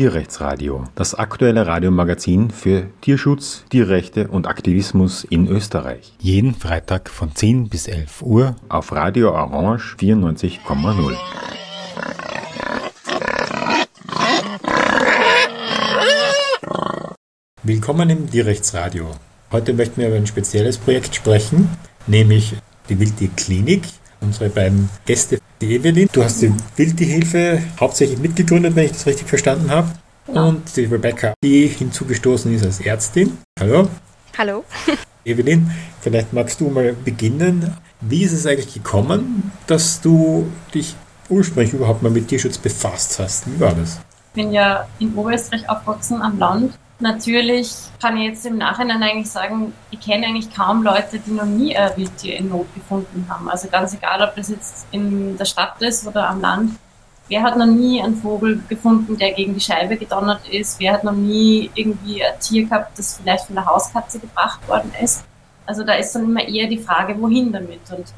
Tierrechtsradio, das aktuelle Radiomagazin für Tierschutz, Tierrechte und Aktivismus in Österreich. Jeden Freitag von 10 bis 11 Uhr auf Radio Orange 94,0. Willkommen im Tierrechtsradio. Heute möchten wir über ein spezielles Projekt sprechen, nämlich die Wildtierklinik. Unsere beiden Gäste die Evelyn, du hast die Wildtierhilfe hauptsächlich mitgegründet, wenn ich das richtig verstanden habe. Ja. Und die Rebecca, die hinzugestoßen ist als Ärztin. Hallo. Hallo. Evelyn, vielleicht magst du mal beginnen. Wie ist es eigentlich gekommen, dass du dich ursprünglich überhaupt mal mit Tierschutz befasst hast? Wie war das? Ich bin ja in Oberösterreich aufgewachsen am Land Natürlich kann ich jetzt im Nachhinein eigentlich sagen, ich kenne eigentlich kaum Leute, die noch nie ein Wildtier in Not gefunden haben. Also ganz egal, ob das jetzt in der Stadt ist oder am Land. Wer hat noch nie einen Vogel gefunden, der gegen die Scheibe gedonnert ist? Wer hat noch nie irgendwie ein Tier gehabt, das vielleicht von der Hauskatze gebracht worden ist? Also da ist dann immer eher die Frage, wohin damit? Und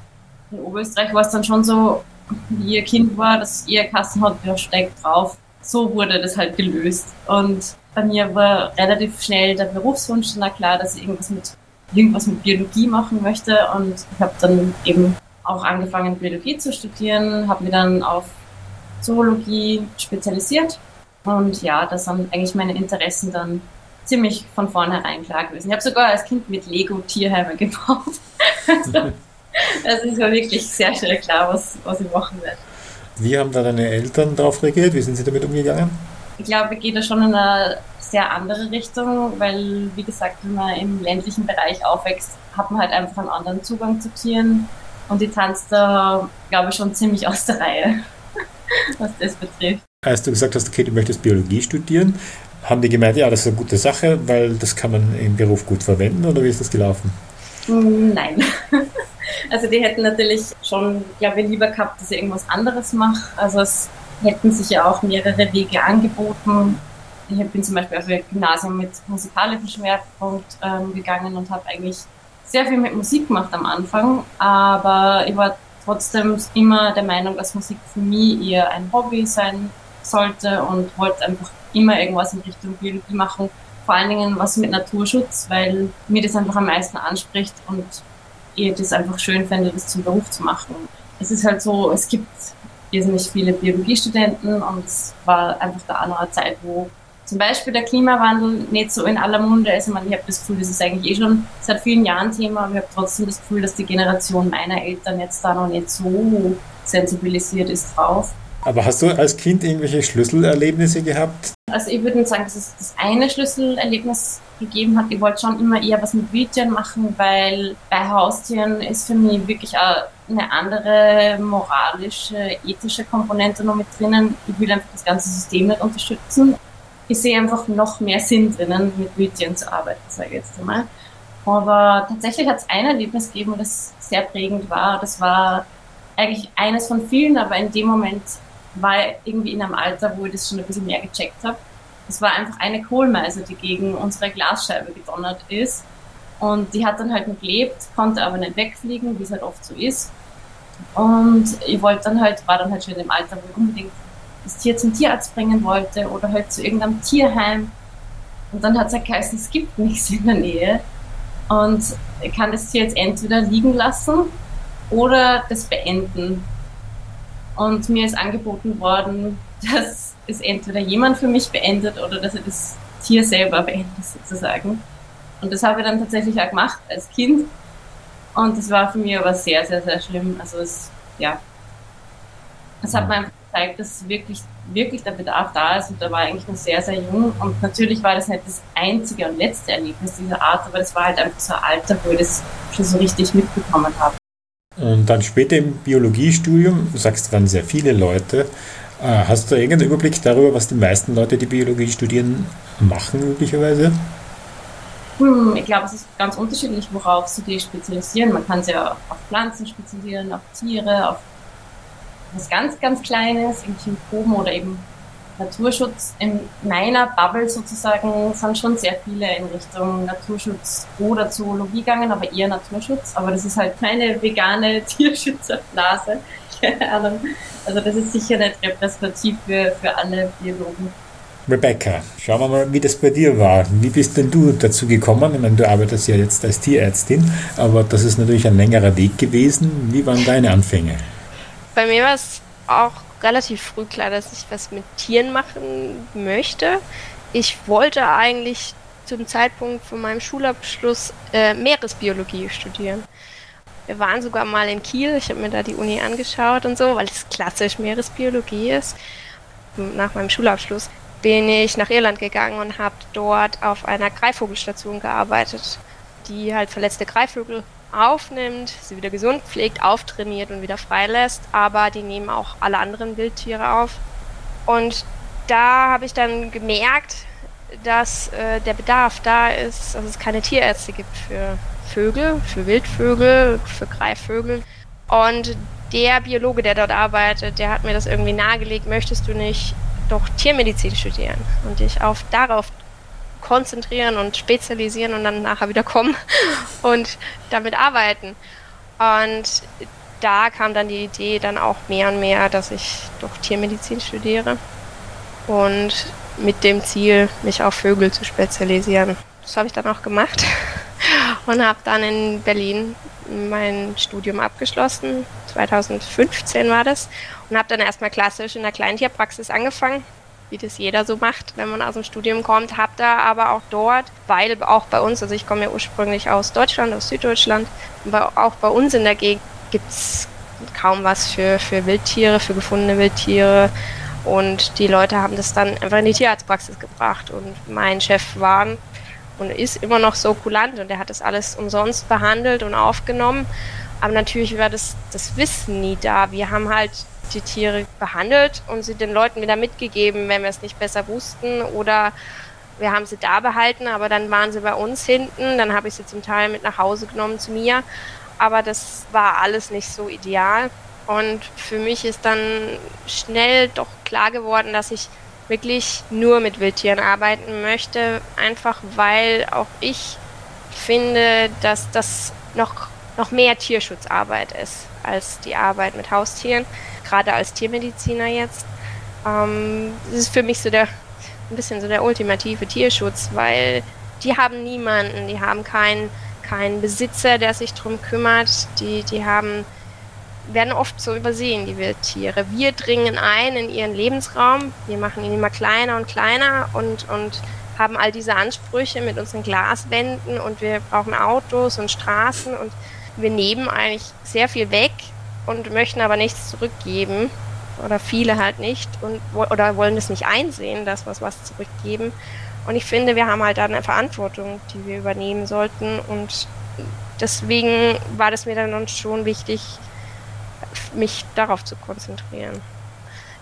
in Oberösterreich war es dann schon so, wie ihr Kind war, dass ihr Kassen hat, der steigt drauf. So wurde das halt gelöst. Und bei mir war relativ schnell der Berufswunsch dann klar, dass ich irgendwas mit, irgendwas mit Biologie machen möchte und ich habe dann eben auch angefangen, Biologie zu studieren, habe mich dann auf Zoologie spezialisiert und ja, das sind eigentlich meine Interessen dann ziemlich von vornherein klar gewesen. Ich habe sogar als Kind mit Lego Tierheime gebaut. also, das ist mir wirklich sehr schnell klar, was, was ich machen werde. Wie haben da deine Eltern darauf reagiert? Wie sind sie damit umgegangen? Ich glaube, gehe da schon in eine sehr andere Richtung, weil, wie gesagt, wenn man im ländlichen Bereich aufwächst, hat man halt einfach einen anderen Zugang zu Tieren. Und die tanzt da, glaube ich, schon ziemlich aus der Reihe, was das betrifft. Als du gesagt hast, okay, du möchtest Biologie studieren, haben die gemeint, ja, das ist eine gute Sache, weil das kann man im Beruf gut verwenden, oder wie ist das gelaufen? Nein. Also die hätten natürlich schon, glaube ich, lieber gehabt, dass ich irgendwas anderes mache. Also es hätten sich ja auch mehrere Wege angeboten. Ich bin zum Beispiel auf ein Gymnasium mit musikalischem Schwerpunkt ähm, gegangen und habe eigentlich sehr viel mit Musik gemacht am Anfang, aber ich war trotzdem immer der Meinung, dass Musik für mich eher ein Hobby sein sollte und wollte einfach immer irgendwas in Richtung Biologie machen, vor allen Dingen was mit Naturschutz, weil mir das einfach am meisten anspricht und ich das einfach schön fände, das zum Beruf zu machen. Es ist halt so, es gibt irrsinnig viele Biologiestudenten und es war einfach da auch noch eine Zeit, wo zum Beispiel der Klimawandel nicht so in aller Munde ist. Ich meine, ich habe das Gefühl, das ist eigentlich eh schon seit vielen Jahren Thema, aber ich habe trotzdem das Gefühl, dass die Generation meiner Eltern jetzt da noch nicht so sensibilisiert ist drauf. Aber hast du als Kind irgendwelche Schlüsselerlebnisse gehabt? Also ich würde nicht sagen, dass es das eine Schlüsselerlebnis gegeben hat. Ich wollte schon immer eher was mit Wildtieren machen, weil bei Haustieren ist für mich wirklich auch eine andere moralische, ethische Komponente noch mit drinnen. Ich will einfach das ganze System nicht unterstützen. Ich sehe einfach noch mehr Sinn drinnen, mit Wildtieren zu arbeiten, sage ich jetzt einmal. Aber tatsächlich hat es ein Erlebnis gegeben, das sehr prägend war. Das war eigentlich eines von vielen, aber in dem Moment war ich irgendwie in einem Alter, wo ich das schon ein bisschen mehr gecheckt habe. Es war einfach eine Kohlmeise, die gegen unsere Glasscheibe gedonnert ist. Und die hat dann halt gelebt, konnte aber nicht wegfliegen, wie es halt oft so ist. Und ich wollte dann halt, war dann halt schon im Alter, wo ich unbedingt das Tier zum Tierarzt bringen wollte oder halt zu irgendeinem Tierheim. Und dann hat es halt geheißen, es gibt nichts in der Nähe. Und ich kann das Tier jetzt entweder liegen lassen oder das beenden. Und mir ist angeboten worden, dass es entweder jemand für mich beendet oder dass er das Tier selber beendet sozusagen. Und das habe ich dann tatsächlich auch gemacht als Kind. Und das war für mich aber sehr, sehr, sehr schlimm. Also es, ja, es hat mir einfach gezeigt, dass wirklich, wirklich der Bedarf da ist. Und da war ich eigentlich noch sehr, sehr jung. Und natürlich war das nicht das einzige und letzte Erlebnis dieser Art, aber es war halt einfach so ein Alter, wo ich das schon so richtig mitbekommen habe. Und dann später im Biologiestudium, du sagst, es waren sehr viele Leute. Äh, hast du irgendeinen Überblick darüber, was die meisten Leute, die Biologie studieren, machen möglicherweise? Hm, ich glaube, es ist ganz unterschiedlich, worauf sie die spezialisieren. Man kann sich ja auf Pflanzen spezialisieren, auf Tiere, auf was ganz, ganz Kleines, irgendwie Proben oder eben Naturschutz. In meiner Bubble sozusagen sind schon sehr viele in Richtung Naturschutz oder Zoologie gegangen, aber eher Naturschutz. Aber das ist halt meine vegane Tierschützerblase. Keine. Also das ist sicher nicht repräsentativ für, für alle Biologen. Rebecca, schauen wir mal, wie das bei dir war. Wie bist denn du dazu gekommen? Ich meine, du arbeitest ja jetzt als Tierärztin, aber das ist natürlich ein längerer Weg gewesen. Wie waren deine Anfänge? Bei mir war es auch relativ früh klar, dass ich was mit Tieren machen möchte. Ich wollte eigentlich zum Zeitpunkt von meinem Schulabschluss äh, Meeresbiologie studieren. Wir waren sogar mal in Kiel, ich habe mir da die Uni angeschaut und so, weil es klassisch Meeresbiologie ist. Nach meinem Schulabschluss bin ich nach Irland gegangen und habe dort auf einer Greifvogelstation gearbeitet, die halt verletzte Greifvögel aufnimmt, sie wieder gesund pflegt, auftrainiert und wieder freilässt, aber die nehmen auch alle anderen Wildtiere auf. Und da habe ich dann gemerkt, dass äh, der Bedarf da ist, dass es keine Tierärzte gibt für Vögel, für Wildvögel, für Greifvögel. Und der Biologe, der dort arbeitet, der hat mir das irgendwie nahegelegt, möchtest du nicht doch Tiermedizin studieren und dich auf darauf konzentrieren und spezialisieren und dann nachher wieder kommen und damit arbeiten. Und da kam dann die Idee dann auch mehr und mehr, dass ich doch Tiermedizin studiere und mit dem Ziel, mich auf Vögel zu spezialisieren. Das habe ich dann auch gemacht und habe dann in Berlin mein Studium abgeschlossen. 2015 war das und habe dann erstmal klassisch in der Kleintierpraxis angefangen, wie das jeder so macht, wenn man aus dem Studium kommt. Habe da aber auch dort, weil auch bei uns, also ich komme ja ursprünglich aus Deutschland, aus Süddeutschland, aber auch bei uns in der Gegend gibt es kaum was für, für Wildtiere, für gefundene Wildtiere. Und die Leute haben das dann einfach in die Tierarztpraxis gebracht. Und mein Chef war und ist immer noch so kulant und er hat das alles umsonst behandelt und aufgenommen. Aber natürlich war das, das Wissen nie da. Wir haben halt die Tiere behandelt und sie den Leuten wieder mitgegeben, wenn wir es nicht besser wussten. Oder wir haben sie da behalten, aber dann waren sie bei uns hinten, dann habe ich sie zum Teil mit nach Hause genommen zu mir, aber das war alles nicht so ideal. Und für mich ist dann schnell doch klar geworden, dass ich wirklich nur mit Wildtieren arbeiten möchte, einfach weil auch ich finde, dass das noch, noch mehr Tierschutzarbeit ist als die Arbeit mit Haustieren gerade als Tiermediziner jetzt, ähm, das ist für mich so der, ein bisschen so der ultimative Tierschutz, weil die haben niemanden, die haben keinen keinen Besitzer, der sich darum kümmert, die, die haben, werden oft so übersehen, die Wildtiere. Wir dringen ein in ihren Lebensraum, wir machen ihn immer kleiner und kleiner und, und haben all diese Ansprüche mit unseren Glaswänden und wir brauchen Autos und Straßen und wir nehmen eigentlich sehr viel weg und möchten aber nichts zurückgeben oder viele halt nicht und oder wollen es nicht einsehen, dass wir was zurückgeben. Und ich finde, wir haben halt da eine Verantwortung, die wir übernehmen sollten und deswegen war das mir dann schon wichtig, mich darauf zu konzentrieren.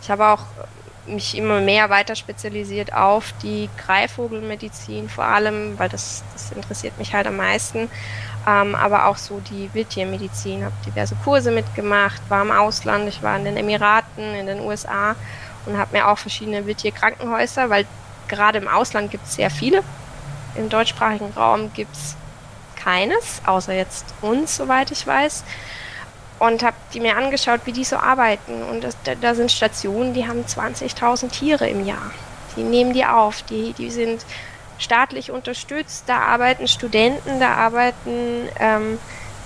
Ich habe auch mich immer mehr weiter spezialisiert auf die Greifvogelmedizin vor allem, weil das, das interessiert mich halt am meisten ähm, aber auch so die Wildtiermedizin, habe diverse Kurse mitgemacht, war im Ausland, ich war in den Emiraten, in den USA und habe mir auch verschiedene Wildtierkrankenhäuser, weil gerade im Ausland gibt es sehr viele. Im deutschsprachigen Raum gibt es keines, außer jetzt uns, soweit ich weiß. Und habe die mir angeschaut, wie die so arbeiten. Und das, da, da sind Stationen, die haben 20.000 Tiere im Jahr. Die nehmen die auf, die, die sind staatlich unterstützt. Da arbeiten Studenten, da arbeiten ähm,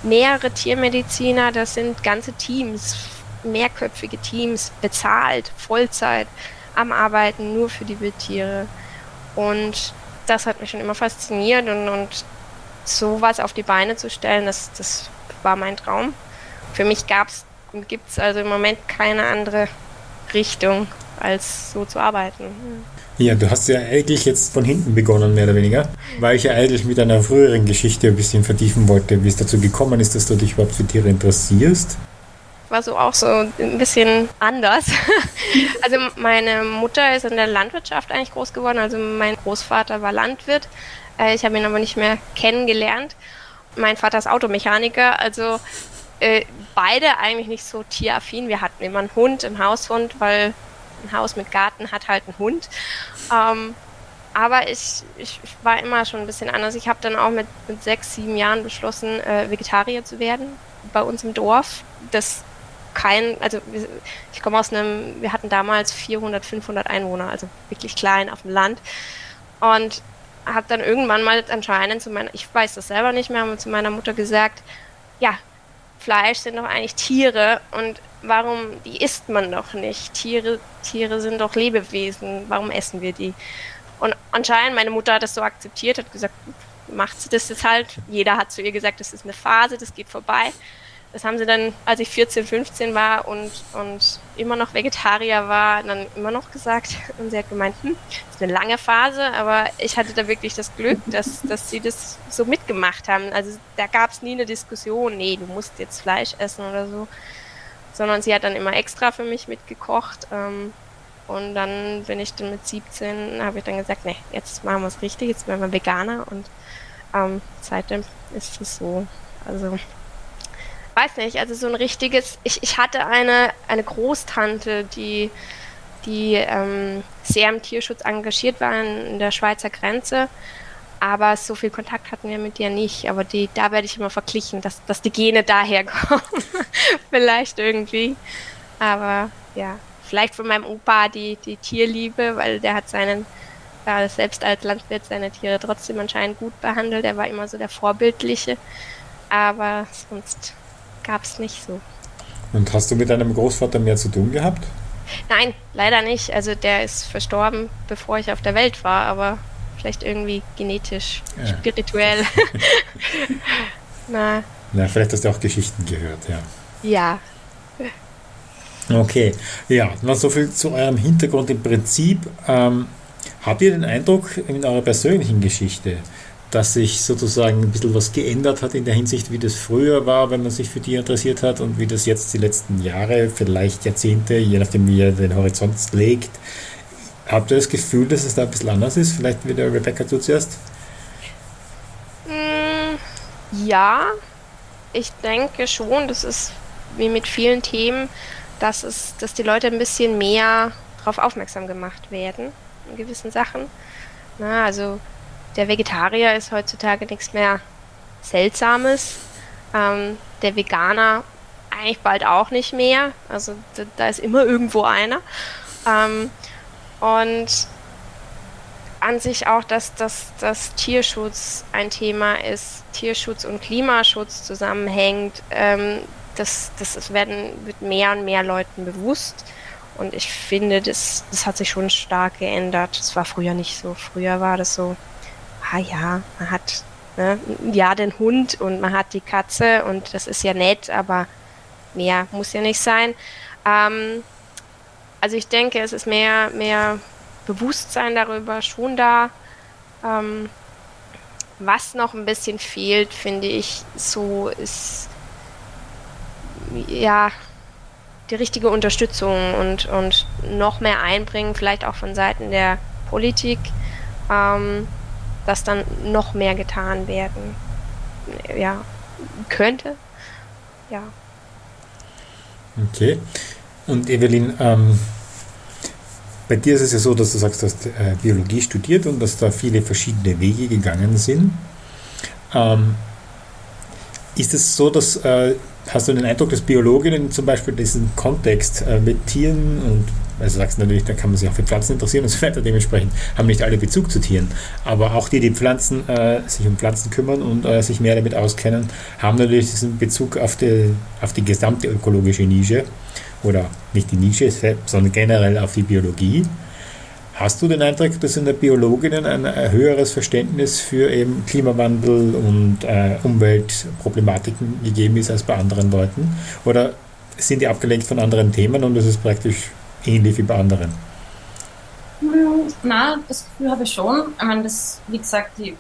mehrere Tiermediziner, das sind ganze Teams, mehrköpfige Teams, bezahlt, Vollzeit am Arbeiten, nur für die Wildtiere. Und das hat mich schon immer fasziniert und, und sowas auf die Beine zu stellen, das, das war mein Traum. Für mich gab es und gibt es also im Moment keine andere Richtung, als so zu arbeiten. Ja, du hast ja eigentlich jetzt von hinten begonnen, mehr oder weniger, weil ich ja eigentlich mit einer früheren Geschichte ein bisschen vertiefen wollte, wie es dazu gekommen ist, dass du dich überhaupt für Tiere interessierst. War so auch so ein bisschen anders. also meine Mutter ist in der Landwirtschaft eigentlich groß geworden, also mein Großvater war Landwirt. Äh, ich habe ihn aber nicht mehr kennengelernt. Mein Vater ist Automechaniker, also äh, beide eigentlich nicht so tieraffin. Wir hatten immer einen Hund, einen Haushund, weil ein Haus mit Garten hat halt einen Hund. Ähm, aber ich, ich, war immer schon ein bisschen anders. Ich habe dann auch mit, mit sechs, sieben Jahren beschlossen, äh, Vegetarier zu werden bei uns im Dorf. Das kein, also ich komme aus einem, wir hatten damals 400, 500 Einwohner, also wirklich klein auf dem Land. Und habe dann irgendwann mal anscheinend zu meiner, ich weiß das selber nicht mehr, aber zu meiner Mutter gesagt, ja, Fleisch sind doch eigentlich Tiere und warum, die isst man doch nicht. Tiere, Tiere sind doch Lebewesen, warum essen wir die? Und anscheinend, meine Mutter hat das so akzeptiert, hat gesagt, macht sie das jetzt halt. Jeder hat zu ihr gesagt, das ist eine Phase, das geht vorbei das haben sie dann, als ich 14, 15 war und, und immer noch Vegetarier war, dann immer noch gesagt. Und sie hat gemeint, hm, das ist eine lange Phase, aber ich hatte da wirklich das Glück, dass, dass sie das so mitgemacht haben. Also da gab es nie eine Diskussion, nee, du musst jetzt Fleisch essen oder so. Sondern sie hat dann immer extra für mich mitgekocht. Ähm, und dann bin ich dann mit 17, habe ich dann gesagt, nee, jetzt machen wir es richtig, jetzt werden wir Veganer. Und ähm, seitdem ist es so. Also weiß nicht, also so ein richtiges, ich, ich hatte eine, eine Großtante, die, die ähm, sehr im Tierschutz engagiert war in, in der Schweizer Grenze, aber so viel Kontakt hatten wir mit ihr nicht. Aber die, da werde ich immer verglichen, dass, dass die Gene daher kommen. vielleicht irgendwie. Aber ja, vielleicht von meinem Opa die, die Tierliebe, weil der hat seinen, ja, selbst als Landwirt seine Tiere trotzdem anscheinend gut behandelt. Er war immer so der Vorbildliche. Aber sonst gab es nicht so. Und hast du mit deinem Großvater mehr zu tun gehabt? Nein, leider nicht. Also der ist verstorben, bevor ich auf der Welt war, aber vielleicht irgendwie genetisch, ja. spirituell. Na. Na, vielleicht hast du auch Geschichten gehört, ja. Ja. Okay, ja, na so viel zu eurem Hintergrund im Prinzip. Ähm, habt ihr den Eindruck in eurer persönlichen Geschichte, dass sich sozusagen ein bisschen was geändert hat in der Hinsicht, wie das früher war, wenn man sich für die interessiert hat und wie das jetzt die letzten Jahre, vielleicht Jahrzehnte, je nachdem wie ihr den Horizont legt. Habt ihr das Gefühl, dass es da ein bisschen anders ist? Vielleicht wieder Rebecca du zuerst. Mm, ja, ich denke schon, das ist wie mit vielen Themen, dass, es, dass die Leute ein bisschen mehr darauf aufmerksam gemacht werden in gewissen Sachen. Na, also der Vegetarier ist heutzutage nichts mehr Seltsames. Ähm, der Veganer eigentlich bald auch nicht mehr. Also da, da ist immer irgendwo einer. Ähm, und an sich auch, dass, dass, dass Tierschutz ein Thema ist, Tierschutz und Klimaschutz zusammenhängt. Ähm, das, das werden, wird mehr und mehr Leuten bewusst. Und ich finde, das, das hat sich schon stark geändert. Das war früher nicht so. Früher war das so, ah ja, man hat ne, ja den Hund und man hat die Katze und das ist ja nett, aber mehr muss ja nicht sein. Ähm, also ich denke, es ist mehr, mehr Bewusstsein darüber schon da. Ähm, was noch ein bisschen fehlt, finde ich, so ist ja die richtige Unterstützung und, und noch mehr einbringen, vielleicht auch von Seiten der Politik. Ähm, dass dann noch mehr getan werden ja, könnte. Ja. Okay. Und Evelyn, ähm, bei dir ist es ja so, dass du sagst, du hast äh, Biologie studiert und dass da viele verschiedene Wege gegangen sind. Ähm, ist es so, dass äh, hast du den Eindruck, dass Biologinnen zum Beispiel diesen Kontext äh, mit Tieren und also sagst natürlich, da kann man sich auch für Pflanzen interessieren und so weiter. Dementsprechend haben nicht alle Bezug zu Tieren. Aber auch die, die Pflanzen, äh, sich um Pflanzen kümmern und äh, sich mehr damit auskennen, haben natürlich diesen Bezug auf die, auf die gesamte ökologische Nische. Oder nicht die Nische, sondern generell auf die Biologie. Hast du den Eindruck, dass in der Biologinnen ein höheres Verständnis für eben Klimawandel und äh, Umweltproblematiken gegeben ist als bei anderen Leuten? Oder sind die abgelenkt von anderen Themen und das ist praktisch ähnlich wie bei anderen? Na, das Gefühl habe ich schon. Ich meine, das, wie gesagt, die,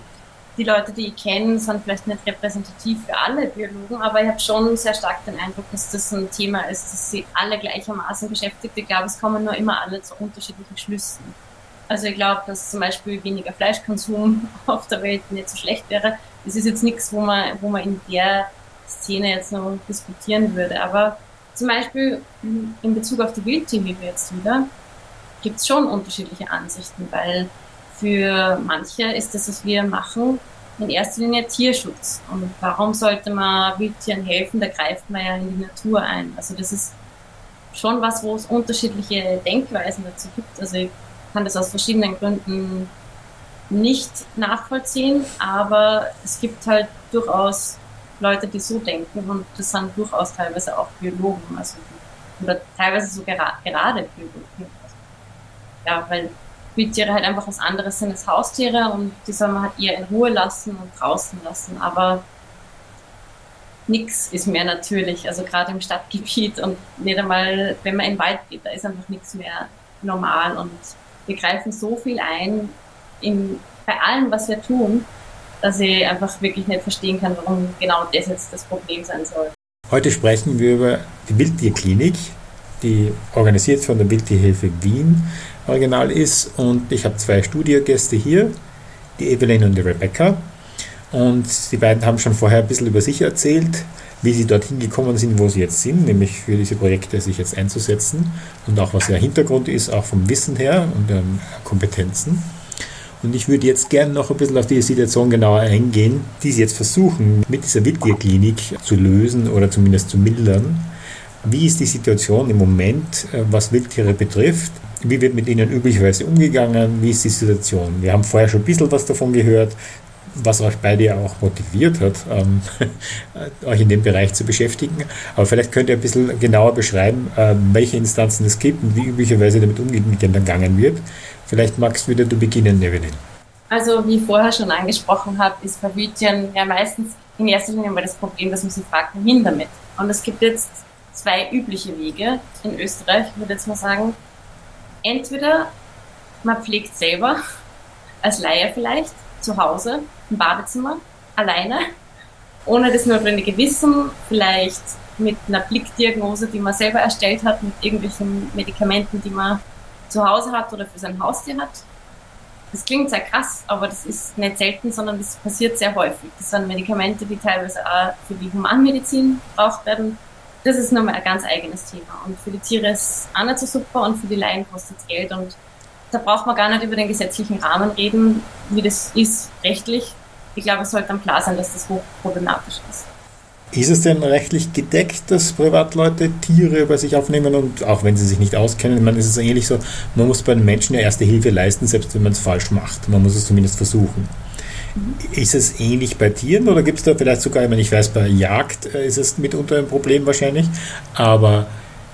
die Leute, die ich kenne, sind vielleicht nicht repräsentativ für alle Biologen, aber ich habe schon sehr stark den Eindruck, dass das ein Thema ist, dass sie alle gleichermaßen beschäftigt. Ich glaube, es kommen nur immer alle zu unterschiedlichen Schlüssen. Also ich glaube, dass zum Beispiel weniger Fleischkonsum auf der Welt nicht so schlecht wäre. Das ist jetzt nichts, wo man, wo man in der Szene jetzt noch diskutieren würde. Aber zum Beispiel in Bezug auf die Wildtierhilfe jetzt wieder, gibt es schon unterschiedliche Ansichten, weil für manche ist das, was wir machen, in erster Linie Tierschutz. Und warum sollte man Wildtieren helfen? Da greift man ja in die Natur ein. Also das ist schon was, wo es unterschiedliche Denkweisen dazu gibt. Also ich kann das aus verschiedenen Gründen nicht nachvollziehen, aber es gibt halt durchaus Leute, die so denken und das sind durchaus teilweise auch Biologen, also oder teilweise so gera gerade Biologen. Ja, weil Wildtiere halt einfach was anderes sind als Haustiere und die soll man halt eher in Ruhe lassen und draußen lassen, aber nichts ist mehr natürlich, also gerade im Stadtgebiet und nicht einmal, wenn man in den Wald geht, da ist einfach nichts mehr normal und wir greifen so viel ein in, bei allem, was wir tun, dass ich einfach wirklich nicht verstehen kann, warum genau das jetzt das Problem sein soll. Heute sprechen wir über die Wildtierklinik, die organisiert von der Wildtierhilfe Wien original ist und ich habe zwei Studiogäste hier, die Evelyn und die Rebecca. Und die beiden haben schon vorher ein bisschen über sich erzählt, wie sie dorthin gekommen sind, wo sie jetzt sind, nämlich für diese Projekte sich jetzt einzusetzen und auch was der Hintergrund ist, auch vom Wissen her und den Kompetenzen. Und ich würde jetzt gerne noch ein bisschen auf die Situation genauer eingehen, die sie jetzt versuchen, mit dieser Wildtierklinik zu lösen oder zumindest zu mildern. Wie ist die Situation im Moment, äh, was Wildtiere betrifft? Wie wird mit ihnen üblicherweise umgegangen? Wie ist die Situation? Wir haben vorher schon ein bisschen was davon gehört was euch beide ja auch motiviert hat, ähm, euch in dem Bereich zu beschäftigen. Aber vielleicht könnt ihr ein bisschen genauer beschreiben, äh, welche Instanzen es gibt und wie üblicherweise damit umgegangen wird. Vielleicht magst wieder du beginnen, Evelyn. Also wie ich vorher schon angesprochen habe, ist bei ja meistens in erster Linie mal das Problem, dass man sich fragt, wohin damit. Und es gibt jetzt zwei übliche Wege in Österreich, würde ich jetzt mal sagen. Entweder man pflegt selber, als Laie vielleicht, zu Hause im Badezimmer, alleine, ohne das notwendige Wissen, vielleicht mit einer Blickdiagnose, die man selber erstellt hat, mit irgendwelchen Medikamenten, die man zu Hause hat oder für sein Haustier hat. Das klingt sehr krass, aber das ist nicht selten, sondern das passiert sehr häufig. Das sind Medikamente, die teilweise auch für die Humanmedizin gebraucht werden. Das ist nochmal ein ganz eigenes Thema. Und für die Tiere ist es auch nicht so super und für die Laien kostet es Geld. Und da braucht man gar nicht über den gesetzlichen Rahmen reden, wie das ist rechtlich. Ich glaube, es sollte dann klar sein, dass das hochproblematisch ist. Ist es denn rechtlich gedeckt, dass Privatleute Tiere bei sich aufnehmen und auch wenn sie sich nicht auskennen, man ist es ähnlich so, man muss bei den Menschen ja erste Hilfe leisten, selbst wenn man es falsch macht. Man muss es zumindest versuchen. Ist es ähnlich bei Tieren oder gibt es da vielleicht sogar, ich meine, ich weiß, bei Jagd äh, ist es mitunter ein Problem wahrscheinlich, aber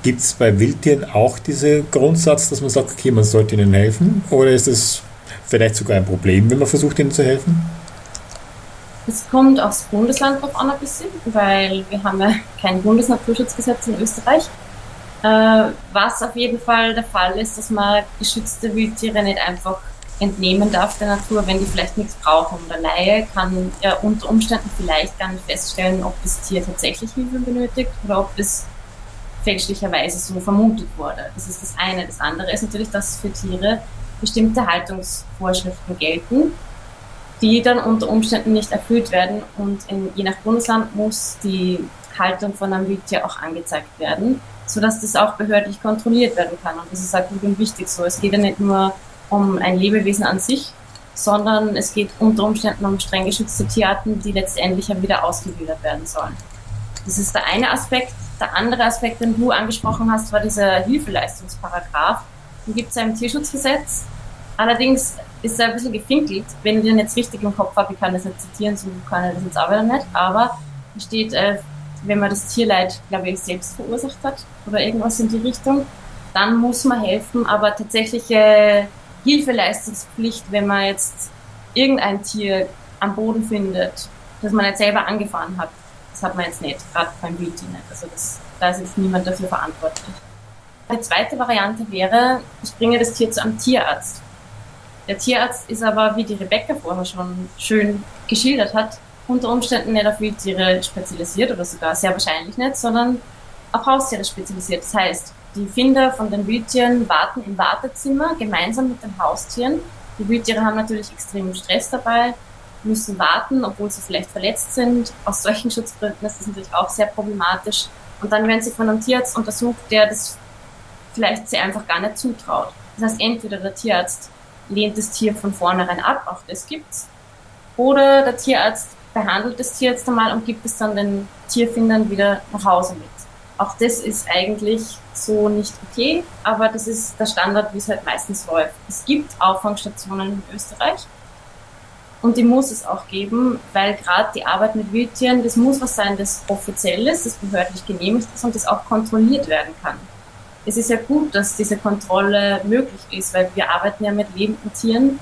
Gibt es bei Wildtieren auch diesen Grundsatz, dass man sagt, okay, man sollte ihnen helfen? Oder ist es vielleicht sogar ein Problem, wenn man versucht, ihnen zu helfen? Es kommt aufs Bundesland drauf an ein bisschen, weil wir haben ja kein Bundesnaturschutzgesetz in Österreich. Äh, was auf jeden Fall der Fall ist, dass man geschützte Wildtiere nicht einfach entnehmen darf der Natur, wenn die vielleicht nichts brauchen. Der Laie kann ja unter Umständen vielleicht gar nicht feststellen, ob das Tier tatsächlich Hilfe benötigt oder ob es fälschlicherweise so vermutet wurde. Das ist das eine. Das andere ist natürlich, dass für Tiere bestimmte Haltungsvorschriften gelten, die dann unter Umständen nicht erfüllt werden und in, je nach Bundesland muss die Haltung von einem Wildtier auch angezeigt werden, sodass das auch behördlich kontrolliert werden kann. Und das ist auch gut und wichtig so. Es geht ja nicht nur um ein Lebewesen an sich, sondern es geht unter Umständen um streng geschützte Tierarten, die letztendlich ja wieder ausgewildert werden sollen. Das ist der eine Aspekt. Der andere Aspekt, den du angesprochen hast, war dieser Hilfeleistungsparagraph. Den gibt es ja im Tierschutzgesetz. Allerdings ist er ein bisschen gefinkelt. Wenn ich den jetzt richtig im Kopf habe, ich kann das nicht zitieren, so kann ich das jetzt auch wieder nicht. Aber steht, äh, wenn man das Tierleid, glaube ich, selbst verursacht hat oder irgendwas in die Richtung, dann muss man helfen. Aber tatsächliche Hilfeleistungspflicht, wenn man jetzt irgendein Tier am Boden findet, das man nicht selber angefahren hat, das hat man jetzt nicht, gerade beim Beauty nicht. Also das, da ist jetzt niemand dafür verantwortlich. Die zweite Variante wäre, ich bringe das Tier zu einem Tierarzt. Der Tierarzt ist aber, wie die Rebecca vorher schon schön geschildert hat, unter Umständen nicht auf Wildtiere spezialisiert oder sogar sehr wahrscheinlich nicht, sondern auf Haustiere spezialisiert. Das heißt, die Finder von den Wildtieren warten im Wartezimmer gemeinsam mit den Haustieren. Die Wildtiere haben natürlich extremen Stress dabei, müssen warten, obwohl sie vielleicht verletzt sind. Aus solchen Schutzgründen ist das natürlich auch sehr problematisch. Und dann werden sie von einem Tierarzt untersucht, der das vielleicht sie einfach gar nicht zutraut. Das heißt, entweder der Tierarzt lehnt das Tier von vornherein ab, auch das gibt's, oder der Tierarzt behandelt das Tier jetzt einmal und gibt es dann den Tierfindern wieder nach Hause mit. Auch das ist eigentlich so nicht okay, aber das ist der Standard, wie es halt meistens läuft. Es gibt Auffangstationen in Österreich und die muss es auch geben, weil gerade die Arbeit mit Wildtieren, das muss was sein, das offiziell ist, das behördlich genehmigt ist und das auch kontrolliert werden kann. Es ist ja gut, dass diese Kontrolle möglich ist, weil wir arbeiten ja mit lebenden Tieren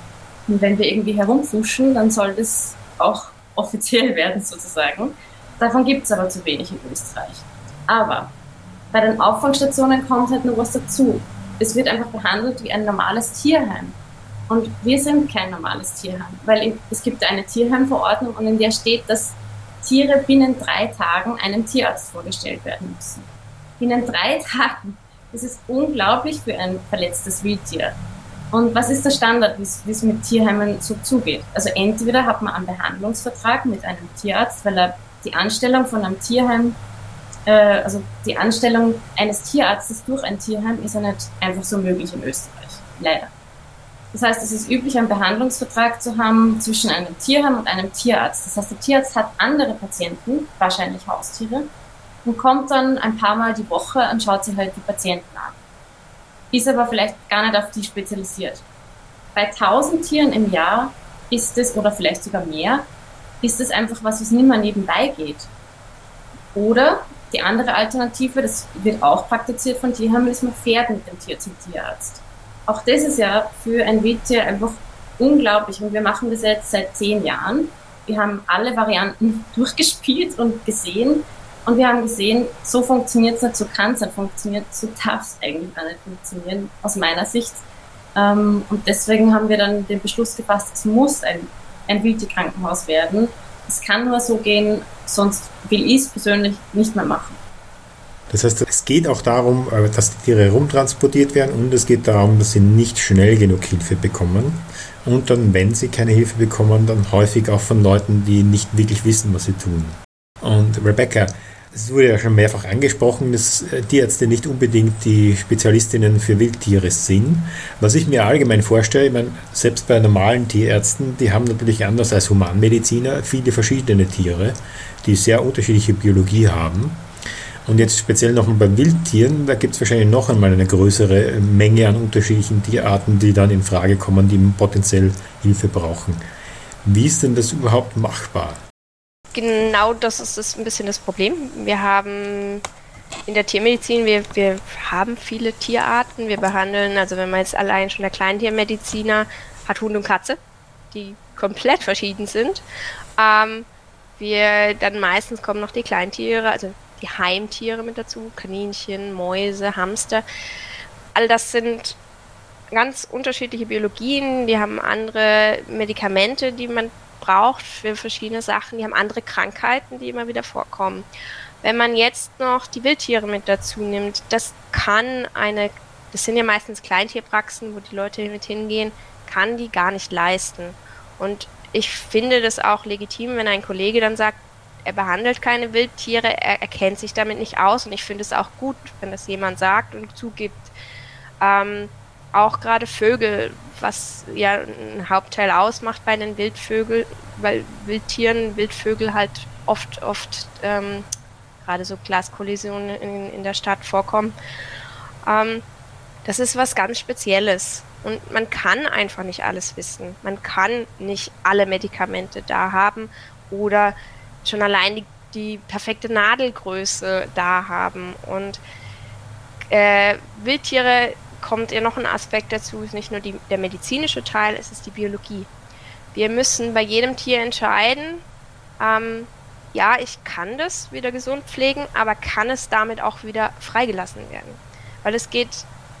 und wenn wir irgendwie herumfuschen, dann soll das auch offiziell werden sozusagen. Davon gibt es aber zu wenig in Österreich. Aber bei den Auffangstationen kommt halt noch was dazu. Es wird einfach behandelt wie ein normales Tierheim. Und wir sind kein normales Tierheim, weil es gibt eine Tierheimverordnung und in der steht, dass Tiere binnen drei Tagen einem Tierarzt vorgestellt werden müssen. Binnen drei Tagen. Das ist unglaublich für ein verletztes Wildtier. Und was ist der Standard, wie es mit Tierheimen so zugeht? Also entweder hat man einen Behandlungsvertrag mit einem Tierarzt, weil er die Anstellung von einem Tierheim, äh, also die Anstellung eines Tierarztes durch ein Tierheim ist ja nicht einfach so möglich in Österreich. Leider. Das heißt, es ist üblich, einen Behandlungsvertrag zu haben zwischen einem Tierheim und einem Tierarzt. Das heißt, der Tierarzt hat andere Patienten, wahrscheinlich Haustiere, und kommt dann ein paar Mal die Woche und schaut sich halt die Patienten an ist aber vielleicht gar nicht auf die spezialisiert. Bei 1000 Tieren im Jahr ist es, oder vielleicht sogar mehr, ist es einfach was, was nicht mehr nebenbei geht. Oder die andere Alternative, das wird auch praktiziert von Tierheimen, ist man fährt mit dem Tier zum Tierarzt. Auch das ist ja für ein Wildtier einfach unglaublich und wir machen das jetzt seit zehn Jahren. Wir haben alle Varianten durchgespielt und gesehen und wir haben gesehen, so funktioniert es nicht, so kann es nicht funktionieren, so darf es eigentlich gar nicht funktionieren, aus meiner Sicht. Ähm, und deswegen haben wir dann den Beschluss gefasst, es muss ein, ein Wildtierkrankenhaus werden. Es kann nur so gehen, sonst will ich es persönlich nicht mehr machen. Das heißt, es geht auch darum, äh, dass die Tiere rumtransportiert werden und es geht darum, dass sie nicht schnell genug Hilfe bekommen. Und dann, wenn sie keine Hilfe bekommen, dann häufig auch von Leuten, die nicht wirklich wissen, was sie tun. Und Rebecca, es wurde ja schon mehrfach angesprochen, dass äh, Tierärzte nicht unbedingt die Spezialistinnen für Wildtiere sind. Was ich mir allgemein vorstelle, ich meine, selbst bei normalen Tierärzten, die haben natürlich anders als Humanmediziner viele verschiedene Tiere, die sehr unterschiedliche Biologie haben. Und jetzt speziell nochmal bei Wildtieren, da gibt es wahrscheinlich noch einmal eine größere Menge an unterschiedlichen Tierarten, die dann in Frage kommen, die potenziell Hilfe brauchen. Wie ist denn das überhaupt machbar? Genau das ist, ist ein bisschen das Problem. Wir haben in der Tiermedizin, wir, wir haben viele Tierarten. Wir behandeln, also wenn man jetzt allein schon der Kleintiermediziner hat Hund und Katze, die komplett verschieden sind. Ähm, wir dann meistens kommen noch die Kleintiere, also die Heimtiere mit dazu, Kaninchen, Mäuse, Hamster. All das sind ganz unterschiedliche Biologien, die haben andere Medikamente, die man braucht für verschiedene Sachen. Die haben andere Krankheiten, die immer wieder vorkommen. Wenn man jetzt noch die Wildtiere mit dazu nimmt, das kann eine, das sind ja meistens Kleintierpraxen, wo die Leute mit hingehen, kann die gar nicht leisten. Und ich finde das auch legitim, wenn ein Kollege dann sagt, er behandelt keine Wildtiere, er, er kennt sich damit nicht aus und ich finde es auch gut, wenn das jemand sagt und zugibt. Ähm, auch gerade Vögel, was ja ein Hauptteil ausmacht bei den Wildvögeln, weil Wildtieren, Wildvögel halt oft, oft ähm, gerade so Glaskollisionen in, in der Stadt vorkommen. Ähm, das ist was ganz Spezielles. Und man kann einfach nicht alles wissen. Man kann nicht alle Medikamente da haben oder schon allein die, die perfekte Nadelgröße da haben. Und äh, Wildtiere kommt ja noch ein Aspekt dazu, ist nicht nur die, der medizinische Teil, es ist die Biologie. Wir müssen bei jedem Tier entscheiden, ähm, ja, ich kann das wieder gesund pflegen, aber kann es damit auch wieder freigelassen werden? Weil es geht,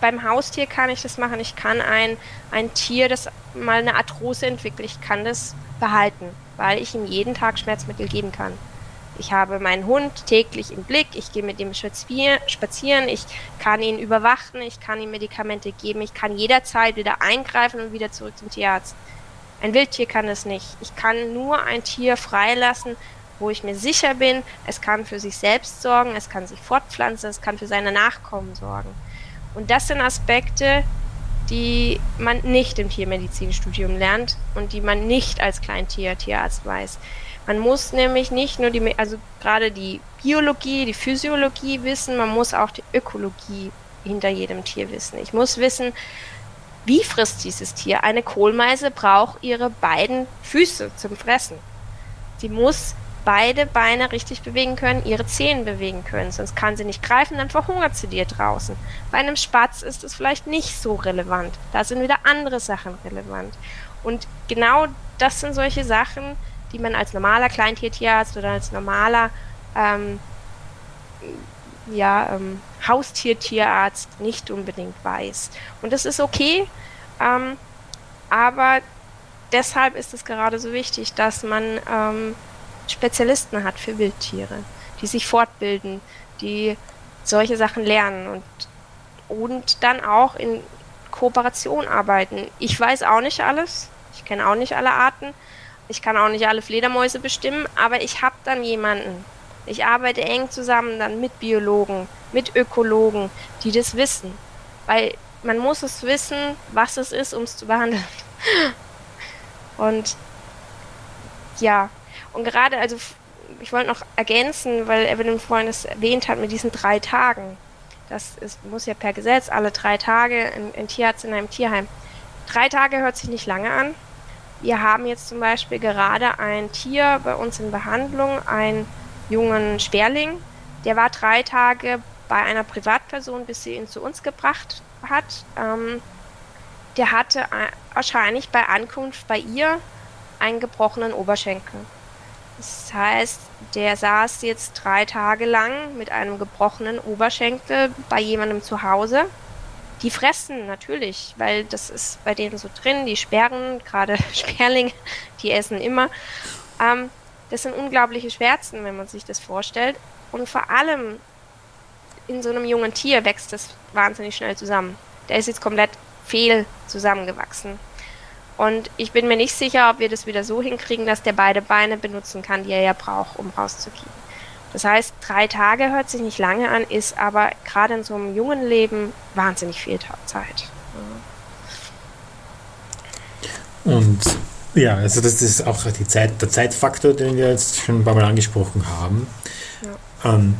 beim Haustier kann ich das machen, ich kann ein, ein Tier, das mal eine Arthrose entwickelt, ich kann das behalten, weil ich ihm jeden Tag Schmerzmittel geben kann. Ich habe meinen Hund täglich im Blick, ich gehe mit ihm spazieren, ich kann ihn überwachen, ich kann ihm Medikamente geben, ich kann jederzeit wieder eingreifen und wieder zurück zum Tierarzt. Ein Wildtier kann das nicht. Ich kann nur ein Tier freilassen, wo ich mir sicher bin, es kann für sich selbst sorgen, es kann sich fortpflanzen, es kann für seine Nachkommen sorgen. Und das sind Aspekte, die man nicht im Tiermedizinstudium lernt und die man nicht als Kleintier-Tierarzt weiß. Man muss nämlich nicht nur die, also gerade die Biologie, die Physiologie wissen, man muss auch die Ökologie hinter jedem Tier wissen. Ich muss wissen, wie frisst dieses Tier? Eine Kohlmeise braucht ihre beiden Füße zum Fressen. Sie muss beide Beine richtig bewegen können, ihre Zehen bewegen können, sonst kann sie nicht greifen, dann verhungert sie dir draußen. Bei einem Spatz ist es vielleicht nicht so relevant. Da sind wieder andere Sachen relevant. Und genau das sind solche Sachen, die man als normaler Kleintiertierarzt oder als normaler ähm, ja, ähm, Haustiertierarzt nicht unbedingt weiß. Und das ist okay, ähm, aber deshalb ist es gerade so wichtig, dass man ähm, Spezialisten hat für Wildtiere, die sich fortbilden, die solche Sachen lernen und, und dann auch in Kooperation arbeiten. Ich weiß auch nicht alles, ich kenne auch nicht alle Arten, ich kann auch nicht alle Fledermäuse bestimmen, aber ich habe dann jemanden. Ich arbeite eng zusammen dann mit Biologen, mit Ökologen, die das wissen. Weil man muss es wissen, was es ist, um es zu behandeln. Und ja, und gerade, also ich wollte noch ergänzen, weil Evelyn vorhin es erwähnt hat mit diesen drei Tagen. Das ist, muss ja per Gesetz alle drei Tage ein, ein Tierarzt in einem Tierheim. Drei Tage hört sich nicht lange an. Wir haben jetzt zum Beispiel gerade ein Tier bei uns in Behandlung, einen jungen Sperling. Der war drei Tage bei einer Privatperson, bis sie ihn zu uns gebracht hat. Ähm, der hatte wahrscheinlich bei Ankunft bei ihr einen gebrochenen Oberschenkel. Das heißt, der saß jetzt drei Tage lang mit einem gebrochenen Oberschenkel bei jemandem zu Hause. Die fressen natürlich, weil das ist bei denen so drin. Die sperren, gerade Sperlinge, die essen immer. Ähm, das sind unglaubliche Schmerzen, wenn man sich das vorstellt. Und vor allem in so einem jungen Tier wächst das wahnsinnig schnell zusammen. Der ist jetzt komplett fehl zusammengewachsen. Und ich bin mir nicht sicher, ob wir das wieder so hinkriegen, dass der beide Beine benutzen kann, die er ja braucht, um rauszugehen. Das heißt, drei Tage hört sich nicht lange an, ist aber gerade in so einem jungen Leben wahnsinnig viel Zeit. Und ja, also das ist auch die Zeit, der Zeitfaktor, den wir jetzt schon ein paar Mal angesprochen haben. Ja. Ähm,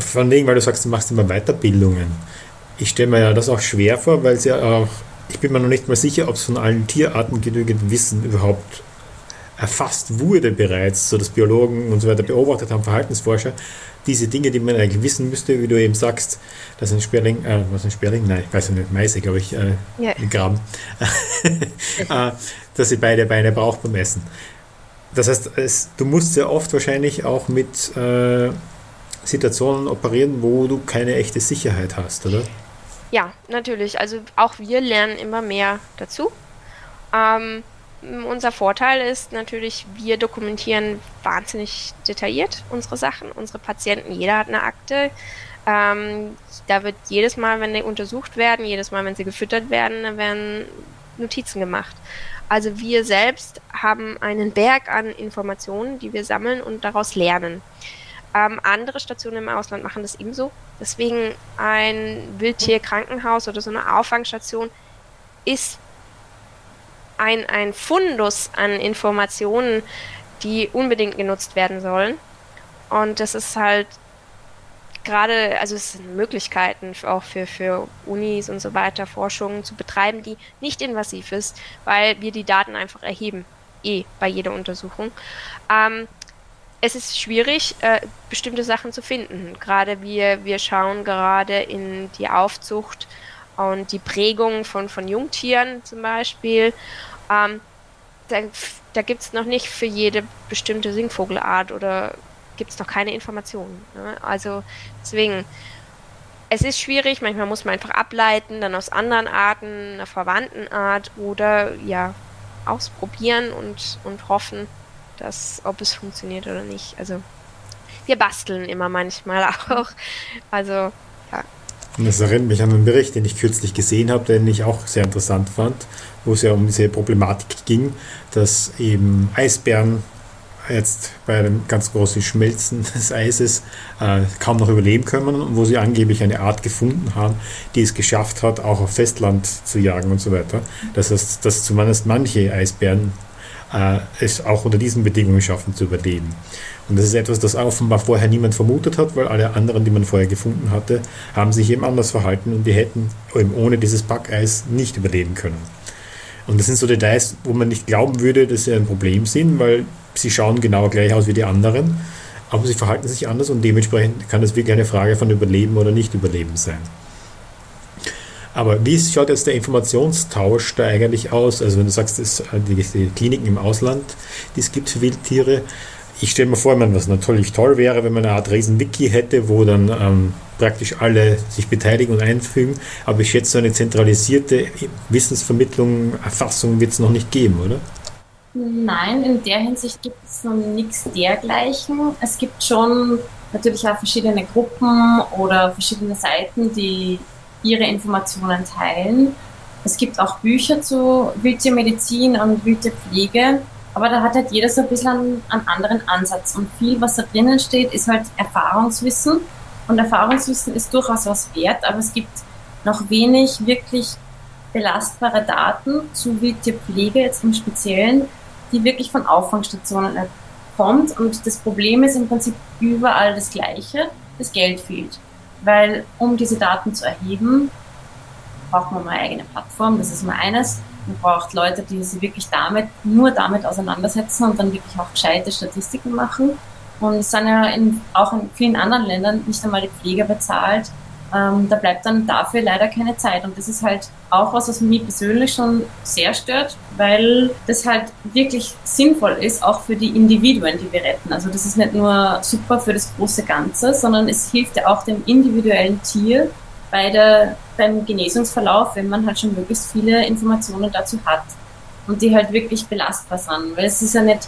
von wegen, weil du sagst, du machst immer Weiterbildungen. Ich stelle mir ja das auch schwer vor, weil es ja auch ich bin mir noch nicht mal sicher, ob es von allen Tierarten genügend Wissen überhaupt erfasst wurde bereits, so dass Biologen und so weiter beobachtet haben, Verhaltensforscher, diese Dinge, die man eigentlich wissen müsste, wie du eben sagst, dass ein Sperling, äh, was ein Sperling? Nein, ich weiß nicht, Meise, glaube ich, äh, ja. Graben, äh, dass sie beide Beine braucht beim Essen. Das heißt, es, du musst ja oft wahrscheinlich auch mit äh, Situationen operieren, wo du keine echte Sicherheit hast, oder? Ja, natürlich. Also auch wir lernen immer mehr dazu. Ähm, unser Vorteil ist natürlich, wir dokumentieren wahnsinnig detailliert unsere Sachen, unsere Patienten. Jeder hat eine Akte. Ähm, da wird jedes Mal, wenn die untersucht werden, jedes Mal, wenn sie gefüttert werden, werden Notizen gemacht. Also wir selbst haben einen Berg an Informationen, die wir sammeln und daraus lernen. Ähm, andere Stationen im Ausland machen das ebenso. Deswegen ein Wildtierkrankenhaus oder so eine Auffangstation ist ein, ein Fundus an Informationen, die unbedingt genutzt werden sollen. Und das ist halt gerade, also es sind Möglichkeiten auch für, für Unis und so weiter, Forschungen zu betreiben, die nicht invasiv ist, weil wir die Daten einfach erheben, eh bei jeder Untersuchung. Ähm, es ist schwierig, äh, bestimmte Sachen zu finden. Gerade wir, wir schauen gerade in die Aufzucht und die Prägung von, von Jungtieren zum Beispiel. Ähm, da da gibt es noch nicht für jede bestimmte Singvogelart oder gibt es noch keine Informationen. Ne? Also deswegen, es ist schwierig, manchmal muss man einfach ableiten, dann aus anderen Arten, einer verwandten Art oder ja, ausprobieren und, und hoffen, dass, ob es funktioniert oder nicht. Also wir basteln immer manchmal auch. Also. Das erinnert mich an einen Bericht, den ich kürzlich gesehen habe, den ich auch sehr interessant fand, wo es ja um diese Problematik ging, dass eben Eisbären jetzt bei einem ganz großen Schmelzen des Eises äh, kaum noch überleben können und wo sie angeblich eine Art gefunden haben, die es geschafft hat, auch auf Festland zu jagen und so weiter. Das heißt, dass zumindest manche Eisbären äh, es auch unter diesen Bedingungen schaffen zu überleben. Und das ist etwas, das offenbar vorher niemand vermutet hat, weil alle anderen, die man vorher gefunden hatte, haben sich eben anders verhalten und die hätten eben ohne dieses Backeis nicht überleben können. Und das sind so Details, wo man nicht glauben würde, dass sie ein Problem sind, weil sie schauen genau gleich aus wie die anderen, aber sie verhalten sich anders und dementsprechend kann das wirklich eine Frage von Überleben oder Nicht-Überleben sein. Aber wie schaut jetzt der Informationstausch da eigentlich aus? Also wenn du sagst, die, die Kliniken im Ausland, die es gibt für Wildtiere, ich stelle mir vor, was natürlich toll wäre, wenn man eine Art Riesen-Wiki hätte, wo dann ähm, praktisch alle sich beteiligen und einfügen. Aber ich schätze, so eine zentralisierte Wissensvermittlung, Erfassung wird es noch nicht geben, oder? Nein, in der Hinsicht gibt es noch nichts dergleichen. Es gibt schon natürlich auch verschiedene Gruppen oder verschiedene Seiten, die ihre Informationen teilen. Es gibt auch Bücher zu Wildtiermedizin und Wildtierpflege, aber da hat halt jeder so ein bisschen einen, einen anderen Ansatz. Und viel, was da drinnen steht, ist halt Erfahrungswissen. Und Erfahrungswissen ist durchaus was wert, aber es gibt noch wenig wirklich belastbare Daten zu Wildtierpflege jetzt im Speziellen, die wirklich von Auffangstationen kommt. Und das Problem ist im Prinzip überall das Gleiche. Das Geld fehlt weil um diese Daten zu erheben, braucht man mal eine eigene Plattform, das ist mal eines. Man braucht Leute, die sich wirklich damit, nur damit auseinandersetzen und dann wirklich auch gescheite Statistiken machen. Und es sind ja in, auch in vielen anderen Ländern nicht einmal die Pfleger bezahlt. Ähm, da bleibt dann dafür leider keine Zeit. Und das ist halt auch was, was mich persönlich schon sehr stört, weil das halt wirklich sinnvoll ist, auch für die Individuen, die wir retten. Also das ist nicht nur super für das große Ganze, sondern es hilft ja auch dem individuellen Tier bei der, beim Genesungsverlauf, wenn man halt schon möglichst viele Informationen dazu hat und die halt wirklich belastbar sind. Weil es ist ja nicht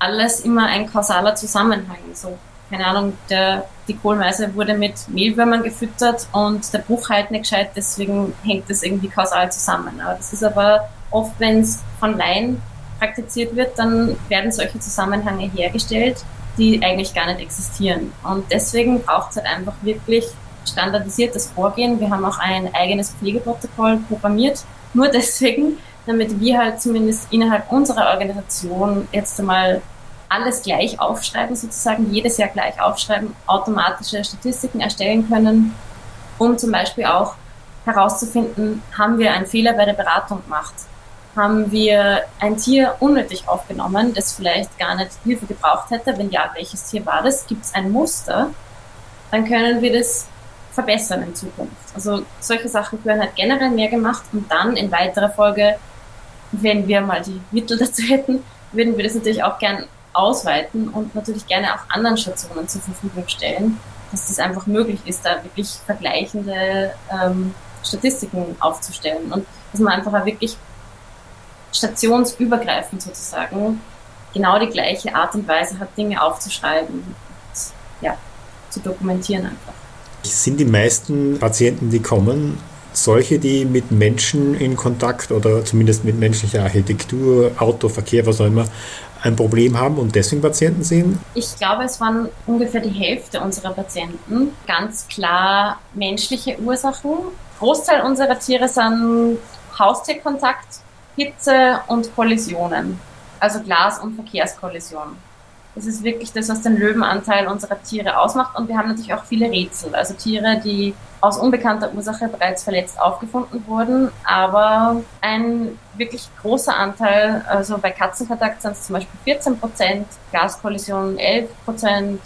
alles immer ein kausaler Zusammenhang. So keine Ahnung, der, die Kohlmeise wurde mit Mehlwürmern gefüttert und der Bruch halt nicht gescheit, deswegen hängt das irgendwie kausal zusammen. Aber das ist aber oft, wenn es von Laien praktiziert wird, dann werden solche Zusammenhänge hergestellt, die eigentlich gar nicht existieren. Und deswegen braucht es halt einfach wirklich standardisiertes Vorgehen. Wir haben auch ein eigenes Pflegeprotokoll programmiert, nur deswegen, damit wir halt zumindest innerhalb unserer Organisation jetzt einmal alles gleich aufschreiben, sozusagen jedes Jahr gleich aufschreiben, automatische Statistiken erstellen können, um zum Beispiel auch herauszufinden, haben wir einen Fehler bei der Beratung gemacht? Haben wir ein Tier unnötig aufgenommen, das vielleicht gar nicht Hilfe gebraucht hätte? Wenn ja, welches Tier war das? Gibt es ein Muster? Dann können wir das verbessern in Zukunft. Also solche Sachen können halt generell mehr gemacht und dann in weiterer Folge, wenn wir mal die Mittel dazu hätten, würden wir das natürlich auch gern ausweiten und natürlich gerne auch anderen Stationen zur Verfügung stellen, dass das einfach möglich ist, da wirklich vergleichende ähm, Statistiken aufzustellen und dass man einfach auch wirklich stationsübergreifend sozusagen genau die gleiche Art und Weise hat, Dinge aufzuschreiben und ja, zu dokumentieren einfach. Sind die meisten Patienten, die kommen, solche, die mit Menschen in Kontakt oder zumindest mit menschlicher Architektur, Autoverkehr, was auch immer, ein Problem haben und deswegen Patienten sehen? Ich glaube, es waren ungefähr die Hälfte unserer Patienten. Ganz klar menschliche Ursachen. Großteil unserer Tiere sind Haustierkontakt, Hitze und Kollisionen. Also Glas- und Verkehrskollisionen. Das ist wirklich das, was den Löwenanteil unserer Tiere ausmacht. Und wir haben natürlich auch viele Rätsel. Also Tiere, die aus unbekannter Ursache bereits verletzt aufgefunden wurden. Aber ein wirklich großer Anteil, also bei Katzenkontakt sind es zum Beispiel 14 Prozent, Gaskollisionen 11 Prozent,